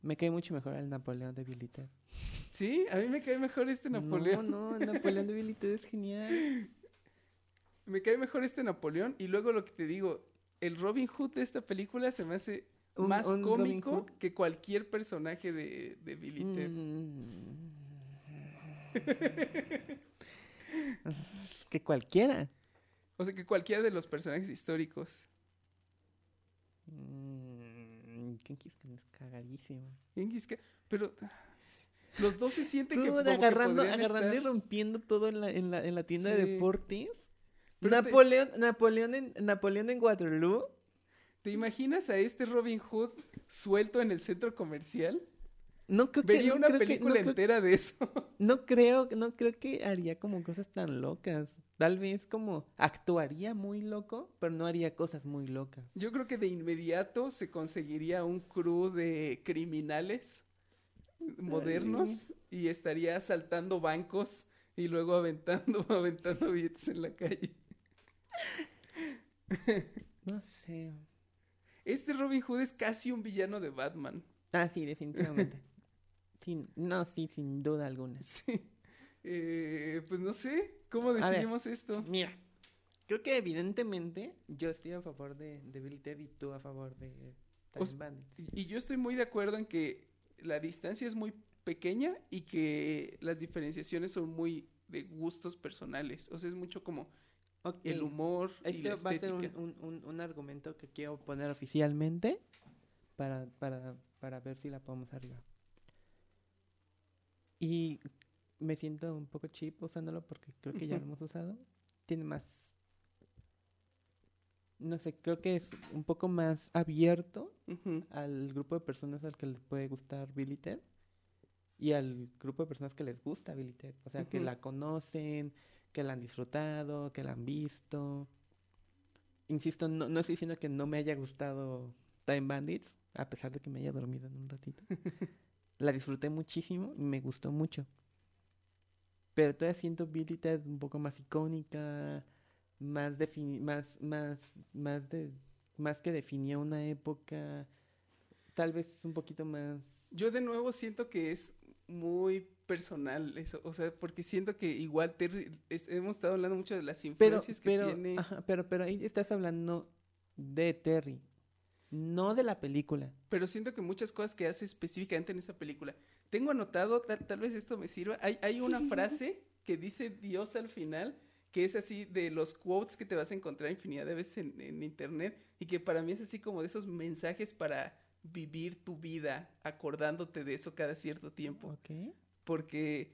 Me cae mucho mejor el Napoleón de Billy Ted. Sí, a mí me cae mejor este Napoleón. No, no, el Napoleón de Billy Ted es genial. Me cae mejor este Napoleón. Y luego lo que te digo, el Robin Hood de esta película se me hace Un- más un cómico que cualquier personaje de, de Billy Ted. Mm. que cualquiera. O sea, que cualquiera de los personajes históricos. Mm, ¿Quién quieres que es cagadísimo? Pero los dos se sienten que como que agarrando, podrían agarrando y rompiendo todo en la, en la, en la tienda Sí. de deportes. Te- Napoleón, Napoleón, en, Napoleón en Waterloo. ¿Te imaginas a este Robin Hood suelto en el centro comercial? No creo que, Vería no una creo que- película creo- entera de eso. No creo, no creo que haría como cosas tan locas. Tal vez como actuaría muy loco, pero no haría cosas muy locas. Yo creo que de inmediato se conseguiría un crew de criminales modernos y estaría asaltando bancos y luego aventando, aventando billetes en la calle. No sé. Este Robin Hood es casi un villano de Batman. Ah, sí, definitivamente. sí, no, sí, sin duda alguna. Sí. Eh, pues no sé, ¿cómo ver. decidimos esto? Mira, creo que evidentemente yo estoy a favor de, de Billy Ted y tú a favor de Time O s- Bandits. Y yo estoy muy de acuerdo en que la distancia es muy pequeña y que las diferenciaciones son muy de gustos personales. O sea, es mucho como Ok, el humor y Este la va a ser un, un- un- argumento que quiero poner oficialmente para, para, para ver si la podemos arriba. Y me siento un poco cheap usándolo porque creo que ya lo hemos usado. Tiene más... No sé, creo que es un poco más abierto Ujú. al grupo de personas al que les puede gustar Billy Ted y al grupo de personas que les gusta Billy Ted. O sea, que Ujú. la conocen, que la han disfrutado, que la han visto. Insisto, no, no estoy diciendo que no me haya gustado Time Bandits, a pesar de que me haya dormido en un ratito. la disfruté muchísimo y me gustó mucho. Pero todavía siento Billy Ted un poco más icónica, más defini más, más, más de, más que definía una época, tal vez un poquito más. Yo de nuevo siento que es muy personal eso, o sea, porque siento que igual Terry, es- hemos estado hablando mucho de las Pero, influencias que pero, tiene. ajá, pero, pero ahí estás hablando de Terry, no de la película. pero siento que muchas cosas que hace específicamente en esa película. Tengo anotado, tal, tal vez esto me sirva. Hay, hay una frase que dice Dios al final, que es así de los quotes que te vas a encontrar infinidad de veces en, en internet y que para mí es así como de esos mensajes para vivir tu vida acordándote de eso cada cierto tiempo. Porque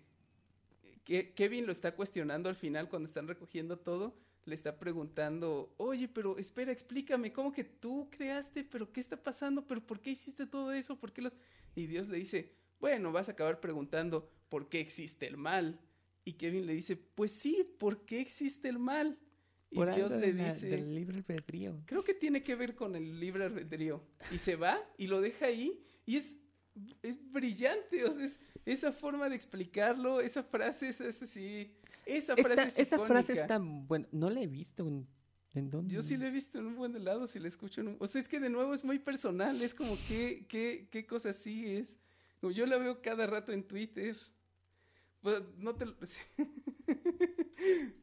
Ke- Kevin lo está cuestionando al final cuando están recogiendo todo. Le está preguntando, oye, pero espera, explícame, ¿cómo que tú creaste? ¿Pero qué está pasando? ¿Pero por qué hiciste todo eso? ¿Por qué los...? Y Dios le dice, bueno, vas a acabar preguntando, ¿por qué existe el mal? Y Kevin le dice, pues sí, ¿por qué existe el mal? Y Por Dios algo le de la- dice, del libre albedrío. creo que tiene que ver con el libre albedrío. Y se va y lo deja ahí y es, es brillante. O sea, es, esa forma de explicarlo, esa frase es, es así. Esa frase Esta- es esa frase icónica. está buena. No la he visto. ¿En, en dónde? Yo sí la he visto en un buen helado, si la escucho en un... O sea, es que de nuevo es muy personal, es como qué, qué, qué cosa así es. Como yo la veo cada rato en Twitter. Pues, no te...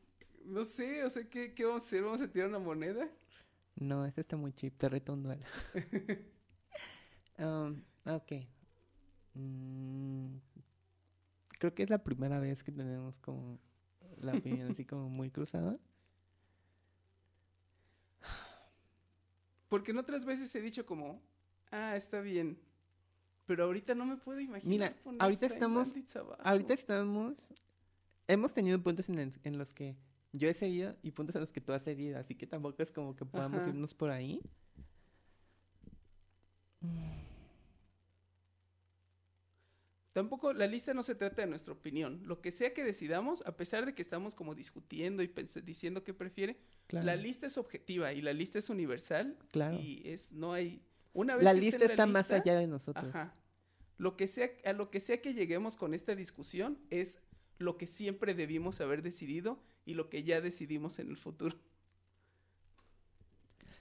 No sé, o sea, ¿qué, ¿qué vamos a hacer? ¿Vamos a tirar una moneda? No, este está muy cheap, te reto un duelo. Um, ok. Mm, creo que es la primera vez que tenemos como la opinión así como muy cruzada. Porque en otras veces he dicho como, ah, está bien. Pero ahorita no me puedo imaginar. Mira, poner ahorita estamos-. Ahorita estamos... Hemos tenido puntos en, el- en los que yo he seguido y puntos en los que tú has seguido, así que tampoco es como que podamos Ajá. irnos por ahí. Tampoco la lista no se trata de nuestra opinión. Lo que sea que decidamos, a pesar de que estamos como discutiendo y diciendo qué prefiere, Claro. la lista es objetiva y la lista es universal. Claro. Y es, no hay. Una vez La que esté lista en está más lista, allá de nosotros. Ajá. Lo que sea, a lo que sea que lleguemos con esta discusión es lo que siempre debimos haber decidido y lo que ya decidimos en el futuro.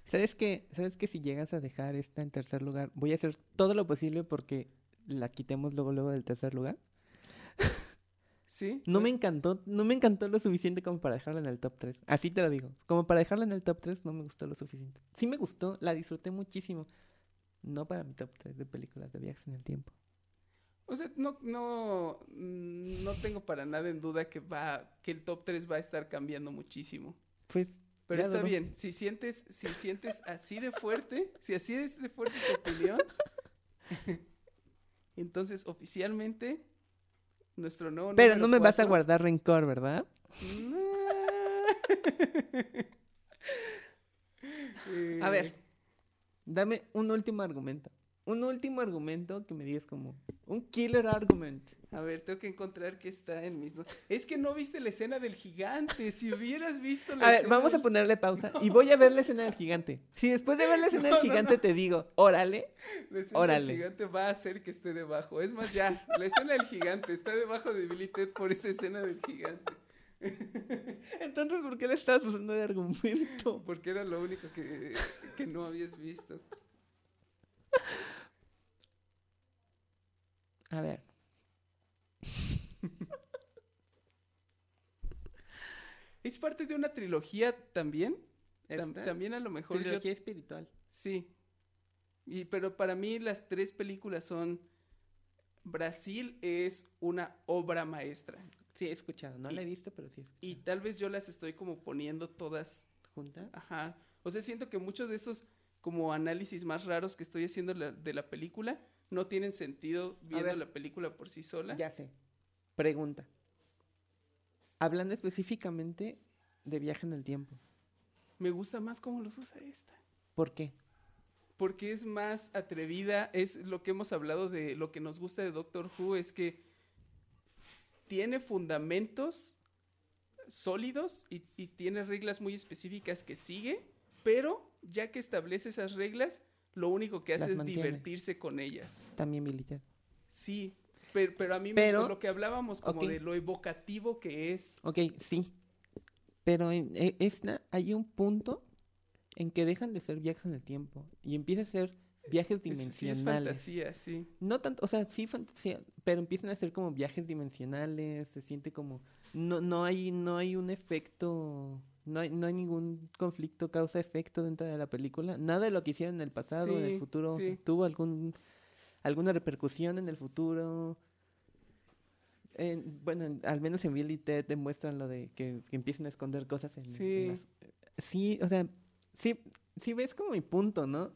¿Sabes qué? ¿Sabes que si llegas a dejar esta en tercer lugar, voy a hacer todo lo posible porque la quitemos luego luego del tercer lugar? ¿Sí? No me encantó, no me encantó lo suficiente como para dejarla en el top 3. Así te lo digo. Como para dejarla en el top 3 no me gustó lo suficiente. Sí me gustó, la disfruté muchísimo. No para mi top 3 de películas de viajes en el tiempo. O sea, no, no, mm, no tengo para nada en duda que va, que el top 3 va a estar cambiando muchísimo. Pues Pero está bien, si sientes, si sientes así de fuerte, si así es de fuerte tu opinión, entonces oficialmente nuestro nuevo Pero no me vas a guardar rencor, ¿verdad? Eh, A ver, dame un último argumento. Un último argumento que me digas como un killer argument. A ver, tengo que encontrar que está en mis notas. Es que no viste la escena del gigante. Si hubieras visto la A ver, escena vamos a ponerle pausa y voy a ver la escena del gigante. Si después de ver la escena No, del no, gigante te digo, órale, La escena Órale. del gigante va a hacer que esté debajo. Es más, ya, la escena del gigante está debajo de Billy Ted por esa escena del gigante. entonces ¿por qué le estás usando de argumento? Porque era lo único que, que no habías visto. A ver. ¿Es parte de una trilogía también? También a lo mejor yo... Trilogía espiritual. Sí. Y, pero para mí las tres películas son... Brasil es una obra maestra. Sí, he escuchado. No la he visto, pero sí he escuchado. Y tal vez yo las estoy como poniendo todas ¿Junta? Ajá. O sea, siento que muchos de esos como análisis más raros que estoy haciendo la- de la película no tienen sentido viendo ver. la película por sí sola. Ya sé. Pregunta. Hablando específicamente de viaje en el tiempo. Me gusta más cómo los usa esta. ¿Por qué? Porque es más atrevida, es lo que hemos hablado de lo que nos gusta de Doctor Who, es que tiene fundamentos sólidos y, y tiene reglas muy específicas que sigue, pero ya que establece esas reglas, lo único que hace es mantiene. divertirse con ellas. También Ted. Sí, pero, pero a mí Pero- me, lo que hablábamos como de lo evocativo que es. Ok, sí. Pero en e- esta hay un punto en que dejan de ser viajes en el tiempo y empieza a ser viajes es- sí es dimensionales. fantasía, sí. No tanto, o sea, sí fantasía, pero empiezan a ser como viajes dimensionales, se siente como no no hay no hay un efecto, no hay no hay ningún conflicto causa efecto dentro de la película, nada de lo que hicieron en el pasado o en Sí, el futuro sí. tuvo algún alguna repercusión en el futuro. En- bueno, en- al menos en Billy Ted demuestran lo de que, que empiezan a esconder cosas en, en Sí. las- sí, o sea, sí, sí ves como mi punto, ¿no?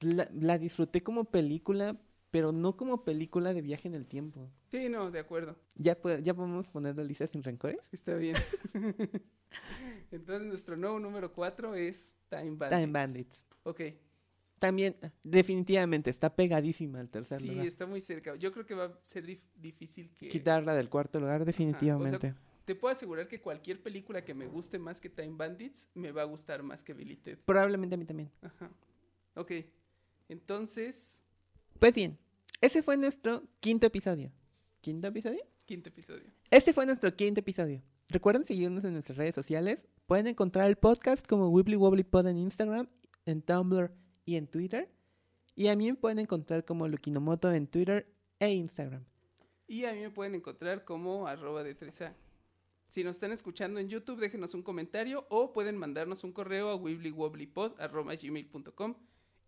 La, la disfruté como película, pero no como película de viaje en el tiempo. Sí, no, de acuerdo. ¿Ya, po- ya podemos poner la lista sin rencores? Está bien. Entonces nuestro nuevo número 4 es Time Bandits. Time Bandits. Ok. También, definitivamente, está pegadísima al tercer Sí, lugar. está muy cerca. Yo creo que va a ser dif- difícil que... Quitarla del cuarto lugar, definitivamente. Te puedo asegurar que cualquier película que me guste más que Time Bandits me va a gustar más que Billy Ted. Probablemente a mí también. Ajá. Ok. Entonces, Pues bien, ese fue nuestro quinto episodio. ¿Quinto episodio? quinto episodio. Este fue nuestro quinto episodio. Recuerden seguirnos en nuestras redes sociales. Pueden encontrar el podcast como Wibbly Wobbly Pod en Instagram, en Tumblr y en Twitter. Y a mí me pueden encontrar como Lukinomoto en Twitter e Instagram. Y a mí me pueden encontrar como arroba de 3A. Si nos están escuchando en YouTube, déjenos un comentario o pueden mandarnos un correo a wibblywobblypod.com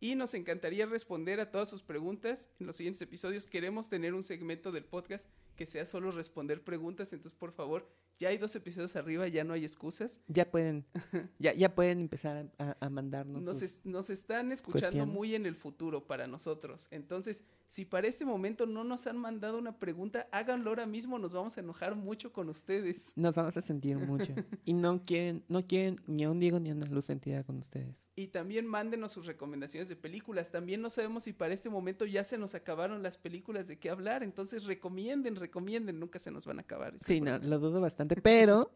y nos encantaría responder a todas sus preguntas en los siguientes episodios. Queremos tener un segmento del podcast que sea solo responder preguntas, entonces por favor, ya hay dos episodios arriba, ya no hay excusas. Ya pueden, ya, ya pueden empezar a, a mandarnos. Nos, es- nos están escuchando cuestiones. muy en el futuro para nosotros. Entonces, si para este momento no nos han mandado una pregunta, háganlo ahora mismo, nos vamos a enojar mucho con ustedes. Nos vamos a sentir mucho. y no quieren, no quieren ni a un Diego ni a una Luz sentida con ustedes. Y también mándenos sus recomendaciones de películas. También no sabemos si para este momento ya se nos acabaron las películas de qué hablar. Entonces recomienden, recomienden. Nunca se nos van a acabar. Sí, no, lo dudo bastante. Pero,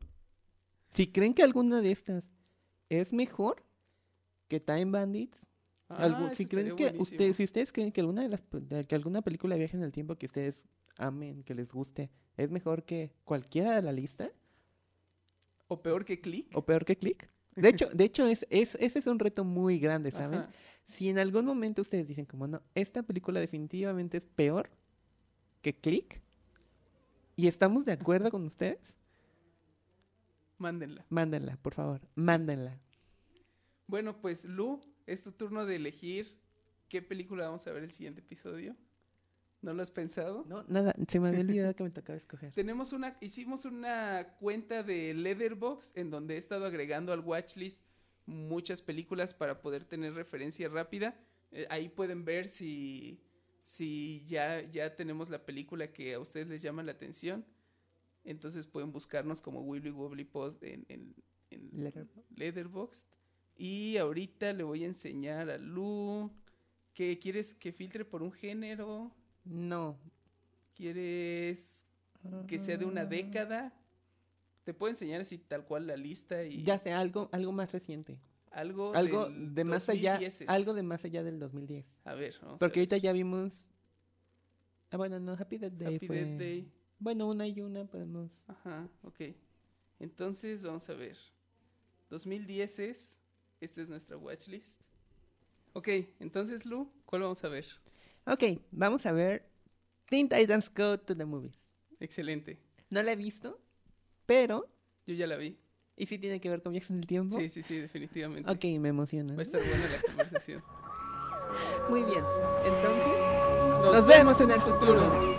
si creen que alguna de estas es mejor que Time Bandits, Ah, algún- si creen que buenísimo. ustedes, si ustedes creen que alguna de las que alguna película viaje en el tiempo que ustedes amen, que les guste, es mejor que cualquiera de la lista, O peor que Click. o peor que Click. De hecho, de hecho es, es, ese es un reto muy grande, ¿saben? Ajá. Si en algún momento ustedes dicen como no, esta película definitivamente es peor que Click, y estamos de acuerdo con ustedes, Mándenla. mándenla, por favor, mándenla. Bueno, pues Lu, es tu turno de elegir qué película vamos a ver el siguiente episodio. ¿No lo has pensado? No, nada, se me había olvidado que me tocaba escoger. Tenemos una, hicimos una cuenta de Leatherbox en donde he estado agregando al watchlist muchas películas para poder tener referencia rápida. Eh, ahí pueden ver si, si ya, ya tenemos la película que a ustedes les llama la atención. Entonces pueden buscarnos como Wibbly Wobbly Pod en, en, en Letterboxd. Letterboxd. Y ahorita le voy a enseñar a Lu que quieres que filtre por un género. No. ¿Quieres que sea de una década? Te puedo enseñar así tal cual la lista y Ya sé, algo, algo más reciente. algo, de más allá, 2010s. algo de más allá del 2010. A ver, vamos a Porque ver. ahorita ya vimos Ah, bueno, no, Happy Death Day Happy fue Death Day. Bueno, una y una podemos. Ajá, ok. Entonces, vamos a ver. 2010 es. Esta es nuestra watchlist. Ok, entonces, Lu, ¿cuál vamos a ver? Ok, vamos a ver Teen Titans Go to the Movies. Excelente. No la he visto, pero Yo ya la vi. ¿y si tiene que ver con viajes en el tiempo? Sí, sí, sí, definitivamente. Ok, me emociona. Va a estar buena la conversación. Muy bien. Entonces, nos vemos en el futuro.